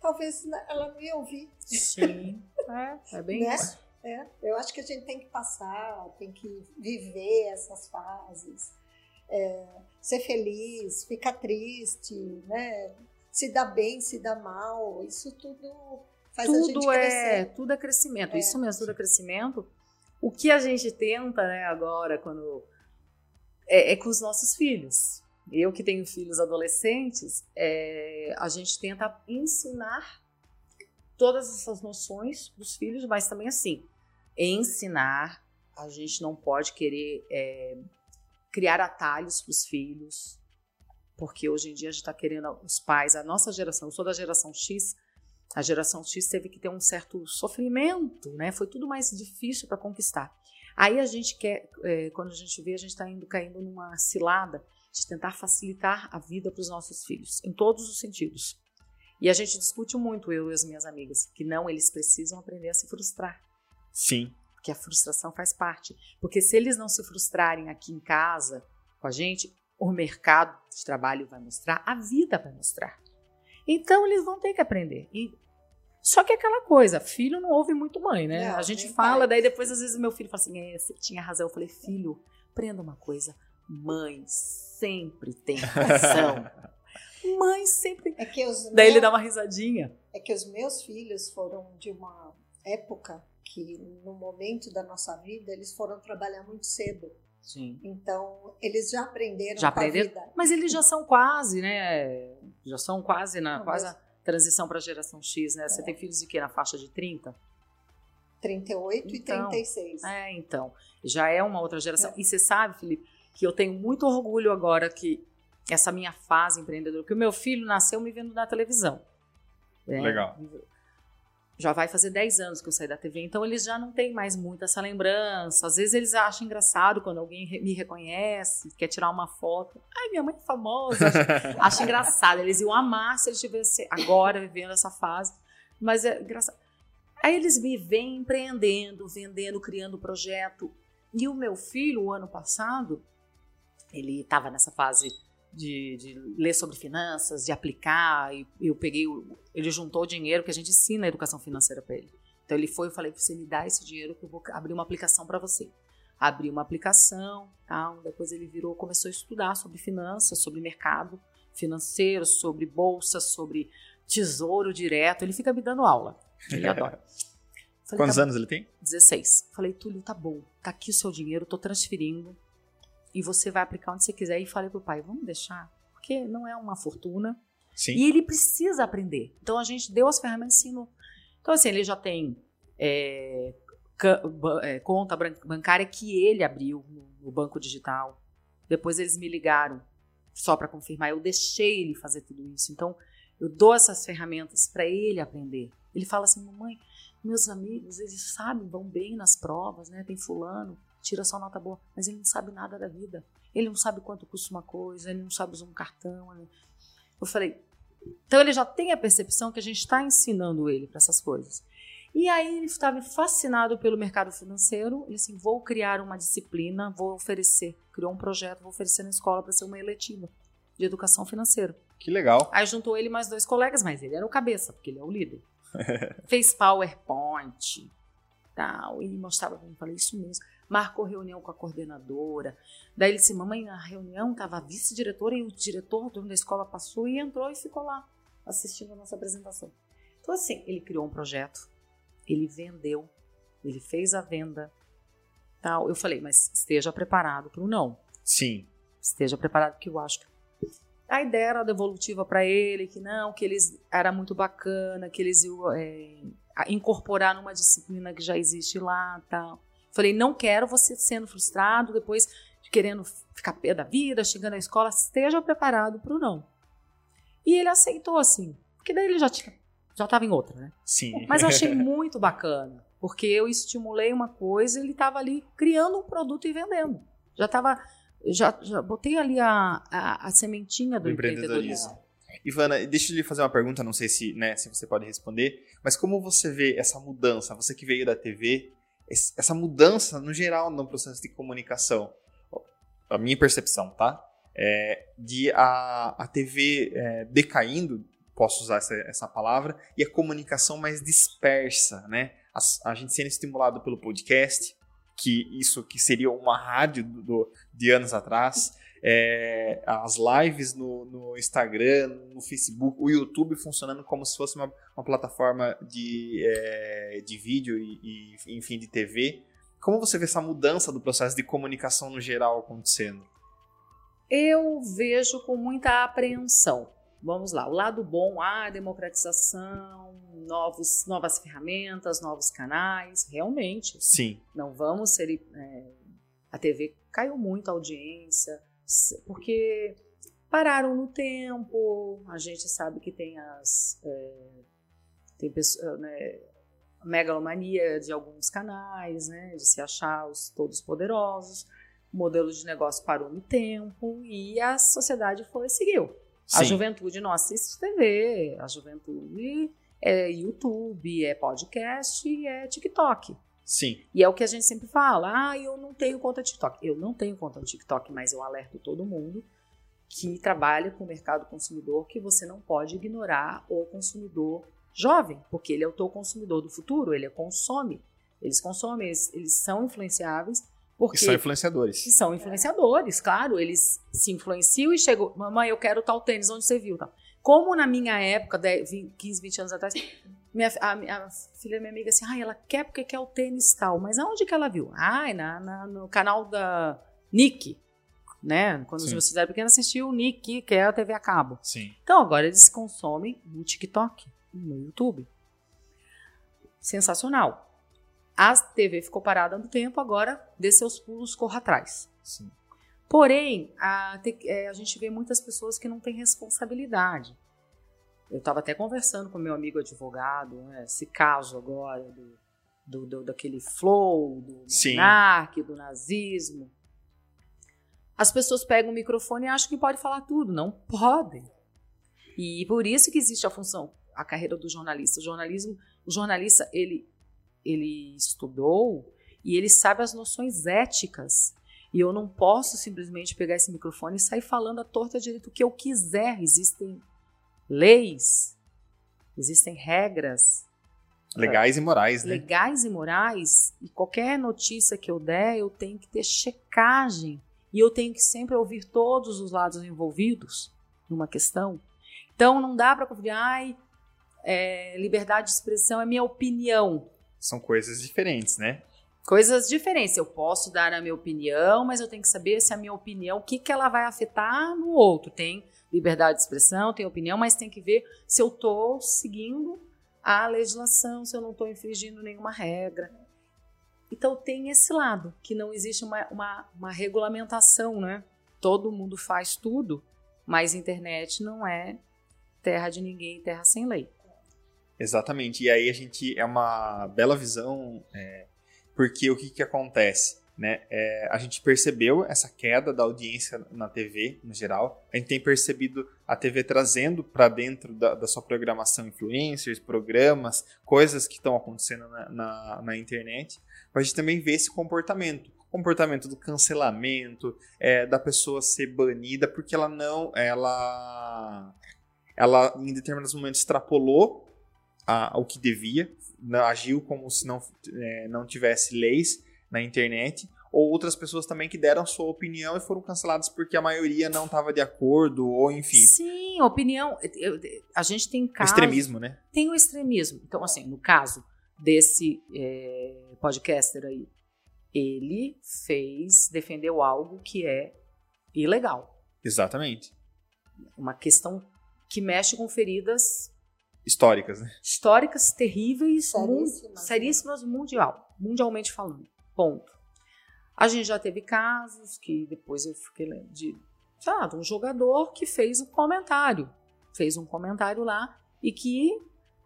talvez ela não ia ouvir. Sim, *laughs* é, é bem né? isso. É, eu acho que a gente tem que passar, tem que viver essas fases, é, ser feliz, ficar triste, né? Se dá bem, se dá mal, isso tudo faz tudo a gente é, crescer. Tudo é crescimento, é. isso mesmo, tudo é crescimento. O que a gente tenta, né, agora, quando. É, é com os nossos filhos. Eu que tenho filhos adolescentes, é, a gente tenta ensinar todas essas noções para os filhos, mas também assim, ensinar, a gente não pode querer é, criar atalhos para os filhos, porque hoje em dia a gente está querendo, os pais, a nossa geração, eu sou da geração X, a geração X teve que ter um certo sofrimento, né? Foi tudo mais difícil para conquistar. Aí a gente quer, é, quando a gente vê, a gente está indo caindo numa cilada de tentar facilitar a vida para os nossos filhos, em todos os sentidos. E a gente discute muito, eu e as minhas amigas, que não, eles precisam aprender a se frustrar. Sim. Que a frustração faz parte. Porque se eles não se frustrarem aqui em casa com a gente, o mercado de trabalho vai mostrar, a vida vai mostrar. Então eles vão ter que aprender. E só que é aquela coisa, filho não ouve muito mãe, né? Não, a gente fala, daí depois às vezes meu filho fala assim: é, você tinha razão. Eu falei, filho, aprenda uma coisa. Mãe sempre tem razão. *laughs* Mãe sempre. É que os Daí ele meus- dá uma risadinha. É que os meus filhos foram de uma época que, no momento da nossa vida, eles foram trabalhar muito cedo. Sim. Então, eles já aprenderam Já aprenderam? Mas eles já são quase, né? Já são quase na Não, quase mas- transição para a geração X, né? Você É. tem filhos de quê? Na faixa de 30? 38 Então, e 36. É, então. Já é uma outra geração. É. E você sabe, Felipe, que eu tenho muito orgulho agora que essa minha fase empreendedora, que o meu filho nasceu me vendo na televisão. né? Legal. Já vai fazer 10 anos que eu saí da TV, então eles já não têm mais muito essa lembrança. Às vezes eles acham engraçado quando alguém me reconhece, quer tirar uma foto. Ai, minha mãe é famosa. Acho, *laughs* acho engraçado. Eles iam amar se eles estivessem agora vivendo essa fase. Mas é engraçado. Aí eles me veem empreendendo, vendendo, criando projeto. E o meu filho, o ano passado, ele estava nessa fase de, de ler sobre finanças, de aplicar. E eu peguei, o- ele juntou o dinheiro que a gente ensina a educação financeira para ele. Então ele foi e falei: você me dá esse dinheiro que eu vou abrir uma aplicação para você. Abri uma aplicação, tal. Depois ele virou, começou a estudar sobre finanças, sobre mercado financeiro, sobre bolsa, sobre tesouro direto. Ele fica me dando aula. Ele *laughs* adora. Falei, Quantos tá anos ele tem? 16. Falei, Túlio, tá bom, tá aqui o seu dinheiro, tô transferindo e você vai aplicar onde você quiser. E falei pro pai, vamos deixar, porque não é uma fortuna Sim. e ele precisa aprender. Então a gente deu as ferramentas e ensinou. Então, assim, ele já tem é, é, conta bancária que ele abriu no banco digital. Depois eles me ligaram só para confirmar. Eu deixei ele fazer tudo isso. Então, eu dou essas ferramentas para ele aprender. Ele fala assim, mamãe, meus amigos, eles sabem, vão bem nas provas, né? Tem fulano, tira só nota boa, mas ele não sabe nada da vida. Ele não sabe quanto custa uma coisa, ele não sabe usar um cartão. ele- Eu falei, então ele já tem a percepção que a gente está ensinando ele para essas coisas. E aí ele estava fascinado pelo mercado financeiro. Ele assim, vou criar uma disciplina, vou oferecer, criou um projeto, vou oferecer na escola para ser uma eletiva de educação financeira. Que legal. Aí juntou ele mais dois colegas, mas ele era o cabeça, porque ele é o líder. *laughs* Fez PowerPoint, tal, e mostrava para mim, falei isso mesmo. Marcou reunião com a coordenadora. Daí ele disse, mamãe, na reunião estava a vice-diretora e o diretor, o dono da escola, passou e entrou e ficou lá, assistindo a nossa apresentação. Então, assim, ele criou um projeto, ele vendeu, ele fez a venda, tal. Eu falei, mas esteja preparado para o não Sim. esteja preparado, porque eu acho que a ideia era devolutiva para ele, que não, que eles era muito bacana, que eles iam é, incorporar numa disciplina que já existe lá, tal. Falei, não quero você sendo frustrado, depois querendo ficar pé da vida, chegando à escola, esteja preparado para o não. E ele aceitou assim, porque daí ele já tinha, já estava em outra, né? Sim. Mas eu achei *laughs* muito bacana, porque eu estimulei uma coisa e ele estava ali criando um produto e vendendo. Já estava, já, já botei ali a, a, a sementinha do, Do empreendedorismo. empreendedorismo. Ivana, deixa eu lhe fazer uma pergunta, não sei se, né, se você pode responder, mas como você vê essa mudança, você que veio da TV, essa mudança no geral no processo de comunicação, a minha percepção, tá? É, de a, a TV é, decaindo, posso usar essa, essa palavra, e a comunicação mais dispersa, né? As- a gente sendo estimulado pelo podcast, que isso que seria uma rádio do- do- de anos atrás, é, as lives no, no Instagram, no Facebook, o YouTube funcionando como se fosse uma, uma plataforma de, é, de vídeo e, e, enfim, de TV. Como você vê essa mudança do processo de comunicação no geral acontecendo? Eu vejo com muita apreensão. Vamos lá, o lado bom, a democratização, novos, novas ferramentas, novos canais, realmente. Sim, Não vamos ser. é, a TV caiu muito a audiência, porque pararam no tempo. A gente sabe que tem as. é, tem pessoa, né, a megalomania de alguns canais, né, de se achar os todos poderosos. O modelo de negócio parou no tempo e a sociedade foi seguiu. A sim, juventude não assiste TV, a juventude é YouTube, é podcast e é TikTok. Sim, E é o que a gente sempre fala: ah, eu não tenho conta TikTok. Eu não tenho conta no TikTok, mas eu alerto todo mundo que trabalha com o mercado consumidor que você não pode ignorar o consumidor jovem, porque ele é o teu consumidor do futuro, ele consome. Eles consomem, eles, eles são influenciáveis Porque E são influenciadores. que são influenciadores, claro, eles se influenciam e chegam, mamãe, eu quero tal tênis, onde você viu? Tal. Como na minha época, 10, 20, 15, 20 anos atrás, minha, a, a filha da minha amiga assim, ah, ela quer porque quer o tênis tal, mas aonde que ela viu? Ah, na, na- no canal da Nick, né? Quando Sim. filhos eram pequenos, assistiu o Nick, que é a TV a cabo. Sim. Então agora eles consomem no TikTok, no YouTube. Sensacional. A TV ficou parada no tempo, agora dê seus pulos, corra atrás. Sim. Porém, a, é, a gente vê muitas pessoas que não têm responsabilidade. Eu estava até conversando com meu amigo advogado, né, esse caso agora do, do, do- daquele flow, do monarque, do nazismo. As pessoas pegam o microfone e acham que pode falar tudo. Não podem. E por isso que existe a função, a carreira do jornalista. O jornalismo, o jornalista, ele, ele estudou e ele sabe as noções éticas. E eu não posso simplesmente pegar esse microfone e sair falando à torta direito o que eu quiser. Existem leis, existem regras Legais e morais, né? legais e morais, e qualquer notícia que eu der, eu tenho que ter checagem. E eu tenho que sempre ouvir todos os lados envolvidos numa questão. Então não dá para confundir, ai, é, liberdade de expressão é minha opinião. São coisas diferentes, né? Coisas diferentes. Eu posso dar a minha opinião, mas eu tenho que saber se a minha opinião, o que, que ela vai afetar no outro. Tem liberdade de expressão, tem opinião, mas tem que ver se eu estou seguindo a legislação, se eu não estou infringindo nenhuma regra. Então tem esse lado, que não existe uma, uma, uma regulamentação, né? Todo mundo faz tudo, mas internet não é terra de ninguém, terra sem lei. Exatamente. E aí a gente é uma bela visão, é, porque o que, que acontece? Né? É, a gente percebeu essa queda da audiência na TV, no geral. A gente tem percebido a TV trazendo para dentro da, da sua programação influencers, programas, coisas que estão acontecendo na, na, na internet. Mas a gente também vê esse comportamento. Comportamento do cancelamento, é, da pessoa ser banida porque ela não. Ela, ela em determinados momentos extrapolou a, o que devia, não- agiu como se não, é, não tivesse leis na internet, ou outras pessoas também que deram sua opinião e foram canceladas porque a maioria não estava de acordo, ou enfim, Sim, opinião. eu- a gente tem casos. extremismo, né? Tem o extremismo. Então, assim, no caso desse é, podcaster aí, ele fez, defendeu algo que é ilegal. Exatamente. Uma questão que mexe com feridas Históricas, né? históricas terríveis, Seríssimas, né? seríssimas mundial, mundialmente falando. Ponto. A gente já teve casos que depois eu fiquei lendo de, sei lá, de um jogador que fez um comentário, fez um comentário lá e que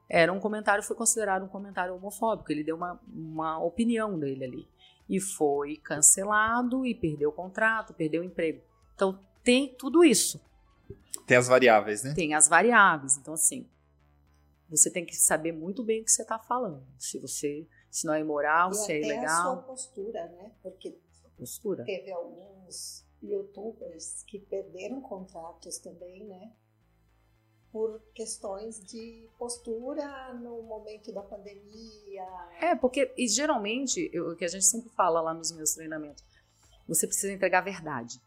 era um comentário, foi considerado um comentário homofóbico. Ele deu uma, uma opinião dele ali e foi cancelado e perdeu o contrato, perdeu o emprego. Então tem tudo isso. Tem as variáveis, né? Tem as variáveis. Então, assim, você tem que saber muito bem o que você está falando. Se você, se não é imoral, E se é até a sua ilegal, postura, né? Porque postura. teve alguns youtubers que perderam contratos também, né? Por questões de postura no momento da pandemia. É, porque e geralmente, eu- o que a gente sempre fala lá nos meus treinamentos, você precisa entregar a verdade.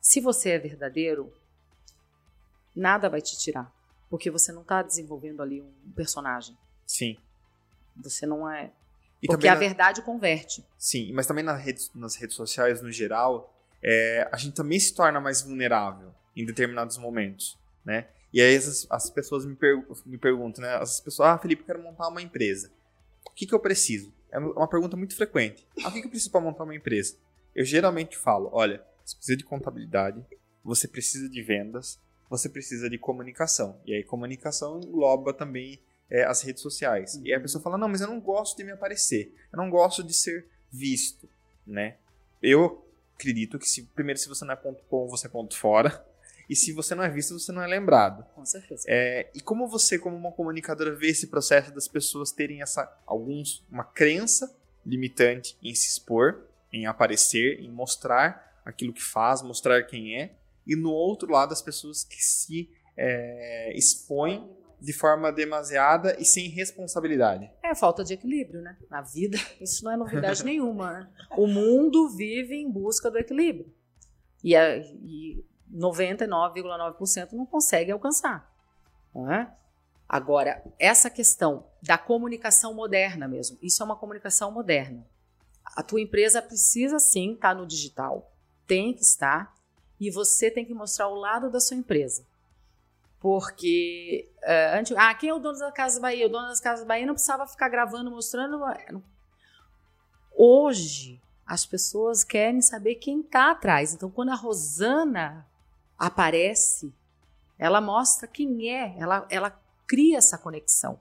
Se você é verdadeiro, nada vai te tirar. Porque você não está desenvolvendo ali um personagem. Sim. Você não é. E porque a na- verdade converte. Sim, mas também nas redes, nas redes sociais, no geral, é, a gente também se torna mais vulnerável em determinados momentos, né? E aí as, as pessoas me, per- me perguntam, né? As pessoas, ah, Felipe, eu quero montar uma empresa. O que, que eu preciso? É uma pergunta muito frequente. Ah, o que, que eu preciso para montar uma empresa? Eu geralmente falo, olha, você precisa de contabilidade, você precisa de vendas, você precisa de comunicação. E aí comunicação engloba também é, as redes sociais. E a pessoa fala, não, mas eu não gosto de me aparecer. Eu não gosto de ser visto, né? Eu acredito que se, primeiro, se você não é ponto com, você é ponto fora. E se você não é visto, você não é lembrado. Com certeza. É, e como você, como uma comunicadora, vê esse processo das pessoas terem essa, alguns, uma crença limitante em se expor, em aparecer, em mostrar aquilo que faz, mostrar quem é, e no outro lado as pessoas que se é, expõem de forma demasiada e sem responsabilidade. É falta de equilíbrio, né? Na vida, *laughs* isso não é novidade nenhuma. Né? O mundo vive em busca do equilíbrio. E, e 99,9% não consegue alcançar. Não é? Agora, essa questão da comunicação moderna mesmo, isso é uma comunicação moderna. A tua empresa precisa sim estar no digital, tem que estar, e você tem que mostrar o lado da sua empresa. Porque uh, antes, ah, quem é o dono da Casa Bahia? O dono das Casas Bahia não precisava ficar gravando, mostrando. Hoje, as pessoas querem saber quem está atrás. Então, quando a Rosana aparece, ela mostra quem é, ela, ela cria essa conexão.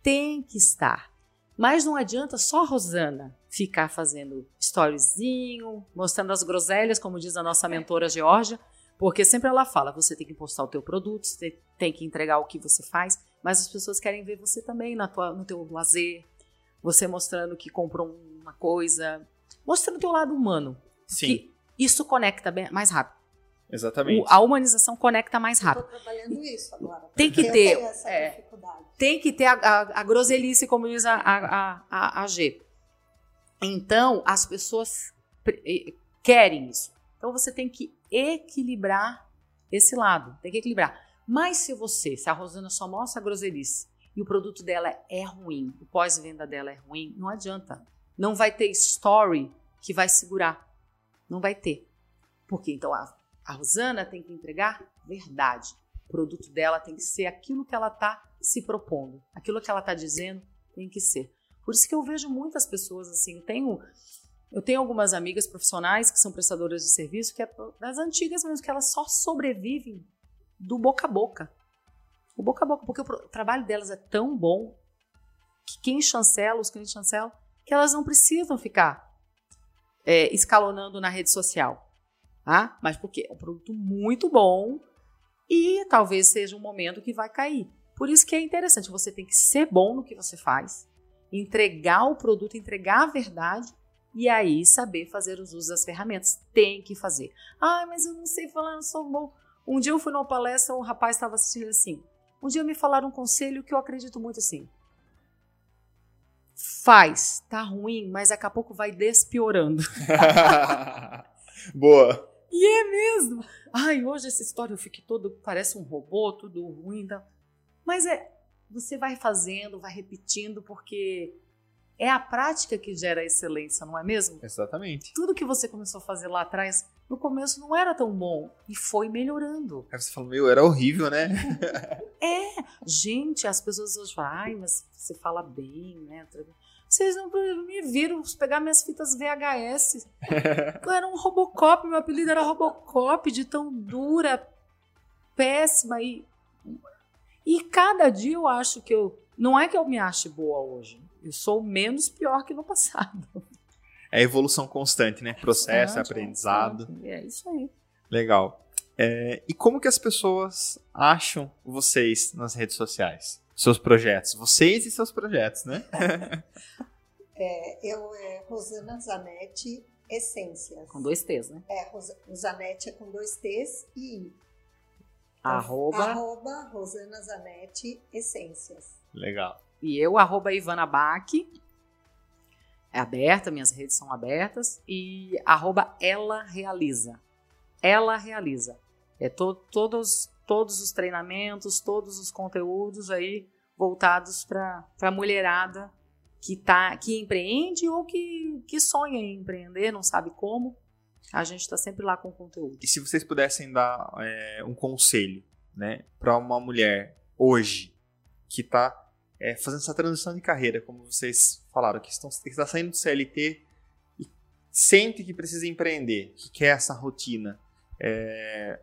Tem que estar. Mas não adianta só a Rosana ficar fazendo storyzinho, mostrando as groselhas, como diz a nossa mentora Georgia, porque sempre ela fala, você tem que postar o teu produto, você tem que entregar o que você faz, mas as pessoas querem ver você também na tua, no teu lazer, você mostrando que comprou uma coisa, mostrando o teu lado humano. Sim. Que isso conecta bem, mais rápido. Exatamente. O, a humanização conecta mais rápido. Estou trabalhando isso agora. Tem que ter. É, tem que ter a, a, a groselice, como diz a, a, a, a G. Então, as pessoas querem isso. Então, você tem que equilibrar esse lado. Tem que equilibrar. Mas se você, se a Rosana só mostra groselice e o produto dela é ruim, o pós-venda dela é ruim, não adianta. Não vai ter story que vai segurar. Não vai ter. Porque então a, a Rosana tem que entregar verdade. O produto dela tem que ser aquilo que ela está se propondo. Aquilo que ela está dizendo tem que ser. Por isso que eu vejo muitas pessoas assim. Eu tenho eu tenho algumas amigas profissionais que são prestadoras de serviço, que é das antigas mesmo, que elas só sobrevivem do boca a boca. O boca a boca, porque o trabalho delas é tão bom que quem chancela, os clientes chancelam, que elas não precisam ficar é, escalonando na rede social. Tá? Mas porque é um produto muito bom e talvez seja um momento que vai cair. Por isso que é interessante, você tem que ser bom no que você faz, entregar o produto, entregar a verdade e aí saber fazer os usos das ferramentas. Tem que fazer. Ah, mas eu não sei falar, eu sou bom. Um dia eu fui numa palestra, um rapaz estava assistindo assim. Um dia me falaram um conselho que eu acredito muito assim. Faz, tá ruim, mas daqui a pouco vai despiorando. *laughs* Boa. E é mesmo. Ai, hoje essa história eu fiquei todo, parece um robô, tudo ruim. Tá? Mas é, você vai fazendo, vai repetindo, porque é a prática que gera a excelência, não é mesmo? Exatamente. Tudo que você começou a fazer lá atrás, no começo não era tão bom e foi melhorando. Aí você falou, meu, era horrível, né? *laughs* é, gente, as pessoas hoje falam, ai, mas você fala bem, né? Vocês não me viram pegar minhas fitas VHS. *laughs* Eu era um Robocop, meu apelido era Robocop, de tão dura, péssima. E, e cada dia eu acho que eu. Não é que eu me ache boa hoje. Eu sou menos pior que no passado. É evolução constante, né? Processo, constante, aprendizado. É isso aí. Legal. É, e como que as pessoas acham vocês nas redes sociais? Seus projetos. Vocês e seus projetos, né? *laughs* é, eu é Rosana Zanetti Essências. Com dois T's, né? É, Zanetti é com dois T's e I. Arroba. Arroba Rosana Zanetti Essências. Legal. E eu, arroba Ivana Bach, é aberta, minhas redes são abertas, e arroba ela realiza. Ela realiza. É to, todos, todos os treinamentos, todos os conteúdos aí voltados para a mulherada que, tá, que empreende ou que, que sonha em empreender, não sabe como. A gente está sempre lá com conteúdo. E se vocês pudessem dar é, um conselho né, para uma mulher hoje que está é, fazendo essa transição de carreira, como vocês falaram, que, estão, que está saindo do CLT e sente que precisa empreender, que quer essa rotina, é,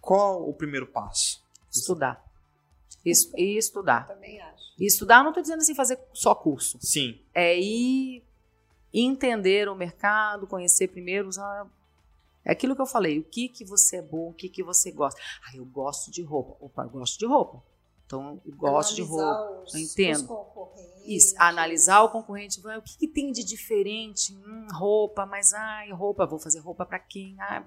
qual o primeiro passo? Estudar. Isso, e estudar. Também acho. E estudar, não estou dizendo assim fazer só curso. Sim. É ir entender o mercado, conhecer primeiro, usar é aquilo que eu falei, o que que você é bom, o que que você gosta. Ah, eu gosto de roupa. Opa, eu gosto de roupa. Então, eu gosto de roupa. Os, eu entendo. Isso, analisar o concorrente. O que, que tem de diferente? Hum, roupa, mas ai, roupa, vou fazer roupa para quem? Ah,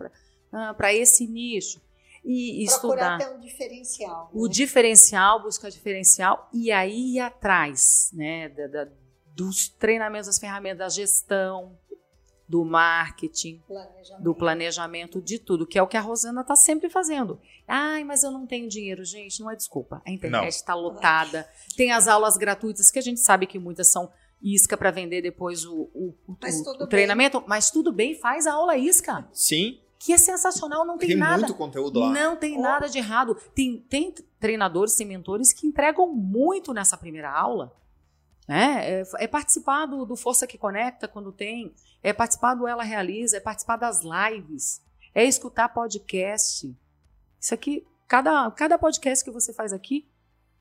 para ah, esse nicho. e Procurar estudar. ter um diferencial. O né? diferencial, buscar diferencial e aí ir atrás, né, da- da- dos treinamentos, das ferramentas da gestão, do marketing, Planejamento. do planejamento, de tudo, que é o que a Rosana está sempre fazendo. Ai, mas eu não tenho dinheiro, gente, não é desculpa. A internet está lotada, tem as aulas gratuitas, que a gente sabe que muitas são isca para vender depois o, o- o- Mas o- tudo o bem. treinamento, mas tudo bem, faz a aula isca, Sim, que é sensacional, não tem, tem nada. muito conteúdo lá. Não tem Oh. nada de errado. Tem, tem treinadores, tem mentores que entregam muito nessa primeira aula. né? É, é participar do, do Força que Conecta quando tem, é participar do Ela Realiza, é participar das lives, é escutar podcast. Isso aqui, cada, cada podcast que você faz aqui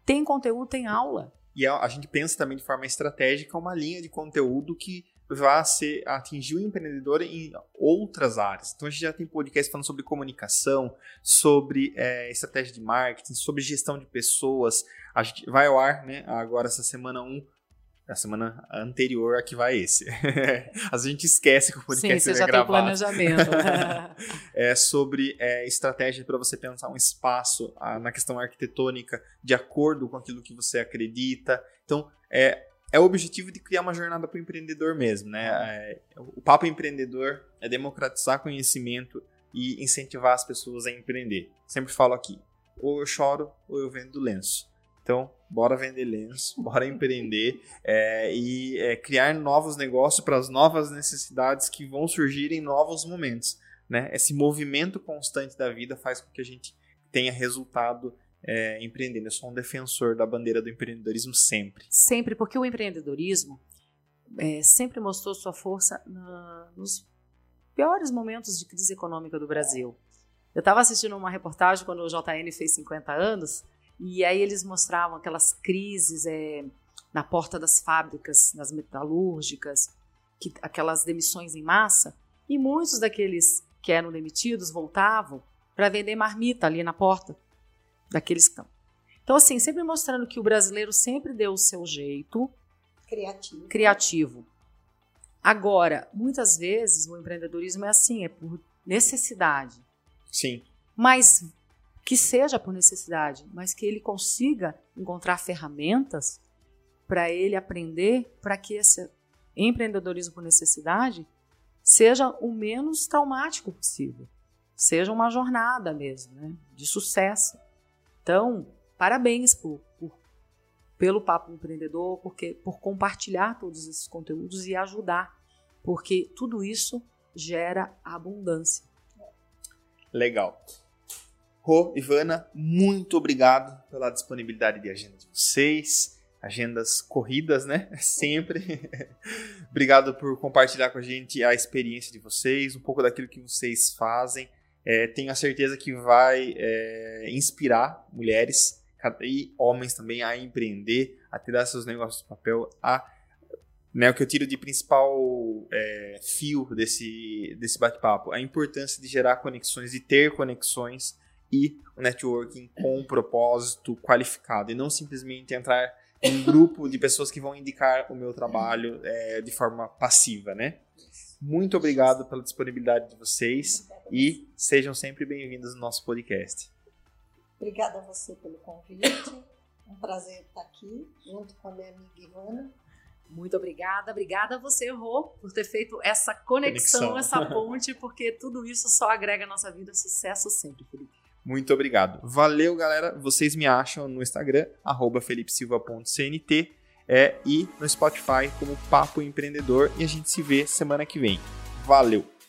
tem conteúdo, tem aula. E a, a gente pensa também de forma estratégica uma linha de conteúdo que vá ser, atingir o empreendedor em outras áreas. Então a gente já tem podcast falando sobre comunicação, sobre é, estratégia de marketing, sobre gestão de pessoas. A gente vai ao ar, né? Agora essa semana 1, um, a semana anterior a que vai esse. *laughs* Às vezes a gente esquece que o Sim, podcast você é já tem gravado. planejamento. né? *laughs* é sobre é, estratégia para você pensar um espaço ah, na questão arquitetônica de acordo com aquilo que você acredita. Então, é, é o objetivo de criar uma jornada para o empreendedor mesmo, né? É, o papo empreendedor é democratizar conhecimento e incentivar as pessoas a empreender. Sempre falo aqui, ou eu choro ou eu vendo lenço. Então, bora vender lenço, *laughs* bora empreender é, e é, criar novos negócios para as novas necessidades que vão surgir em novos momentos né? Esse movimento constante da vida faz com que a gente tenha resultado é, empreendendo. Eu sou um defensor da bandeira do empreendedorismo sempre. Sempre, porque o empreendedorismo é, sempre mostrou sua força na- nos piores momentos de crise econômica do Brasil. Eu estava assistindo uma reportagem quando o JN fez 50 anos, e aí eles mostravam aquelas crises é, na porta das fábricas, nas metalúrgicas, que, aquelas demissões em massa, e muitos daqueles que eram demitidos voltavam para vender marmita ali na porta daqueles que estão. Então, assim, sempre mostrando que o brasileiro sempre deu o seu jeito Criativo. criativo. Agora, muitas vezes o empreendedorismo é assim, é por necessidade. Sim. Mas que seja por necessidade, mas que ele consiga encontrar ferramentas para ele aprender para que esse empreendedorismo por necessidade seja o menos traumático possível. Seja uma jornada mesmo, né, de sucesso. Então, parabéns por, por- pelo Papo Empreendedor, porque, por compartilhar todos esses conteúdos e ajudar, porque tudo isso gera abundância. Legal. Rô, Ivana, muito obrigado pela disponibilidade de agenda de vocês. Agendas corridas, né? *laughs* Sempre. *laughs* obrigado por compartilhar com a gente a experiência de vocês, um pouco daquilo que vocês fazem. É, tenho a certeza que vai é, inspirar mulheres e homens também a empreender, a tirar seus negócios do papel, a né, o que eu tiro de principal é, fio desse, desse bate-papo, a importância de gerar conexões, de ter conexões e o networking com um propósito qualificado e não simplesmente entrar em um grupo de pessoas que vão indicar o meu trabalho é, de forma passiva, né? Muito obrigado pela disponibilidade de vocês e sejam sempre bem-vindos no nosso podcast. Obrigada a você pelo convite. Um prazer estar aqui junto com a minha amiga Ivana. Muito obrigada. Obrigada a você, Rô, por ter feito essa conexão, Conexão. essa ponte, porque tudo isso só agrega a nossa vida. Sucesso sempre, Felipe. Muito obrigado. Valeu, galera. Vocês me acham no Instagram, felipesilva.cnt é, e no Spotify como Papo Empreendedor. E a gente se vê semana que vem. Valeu!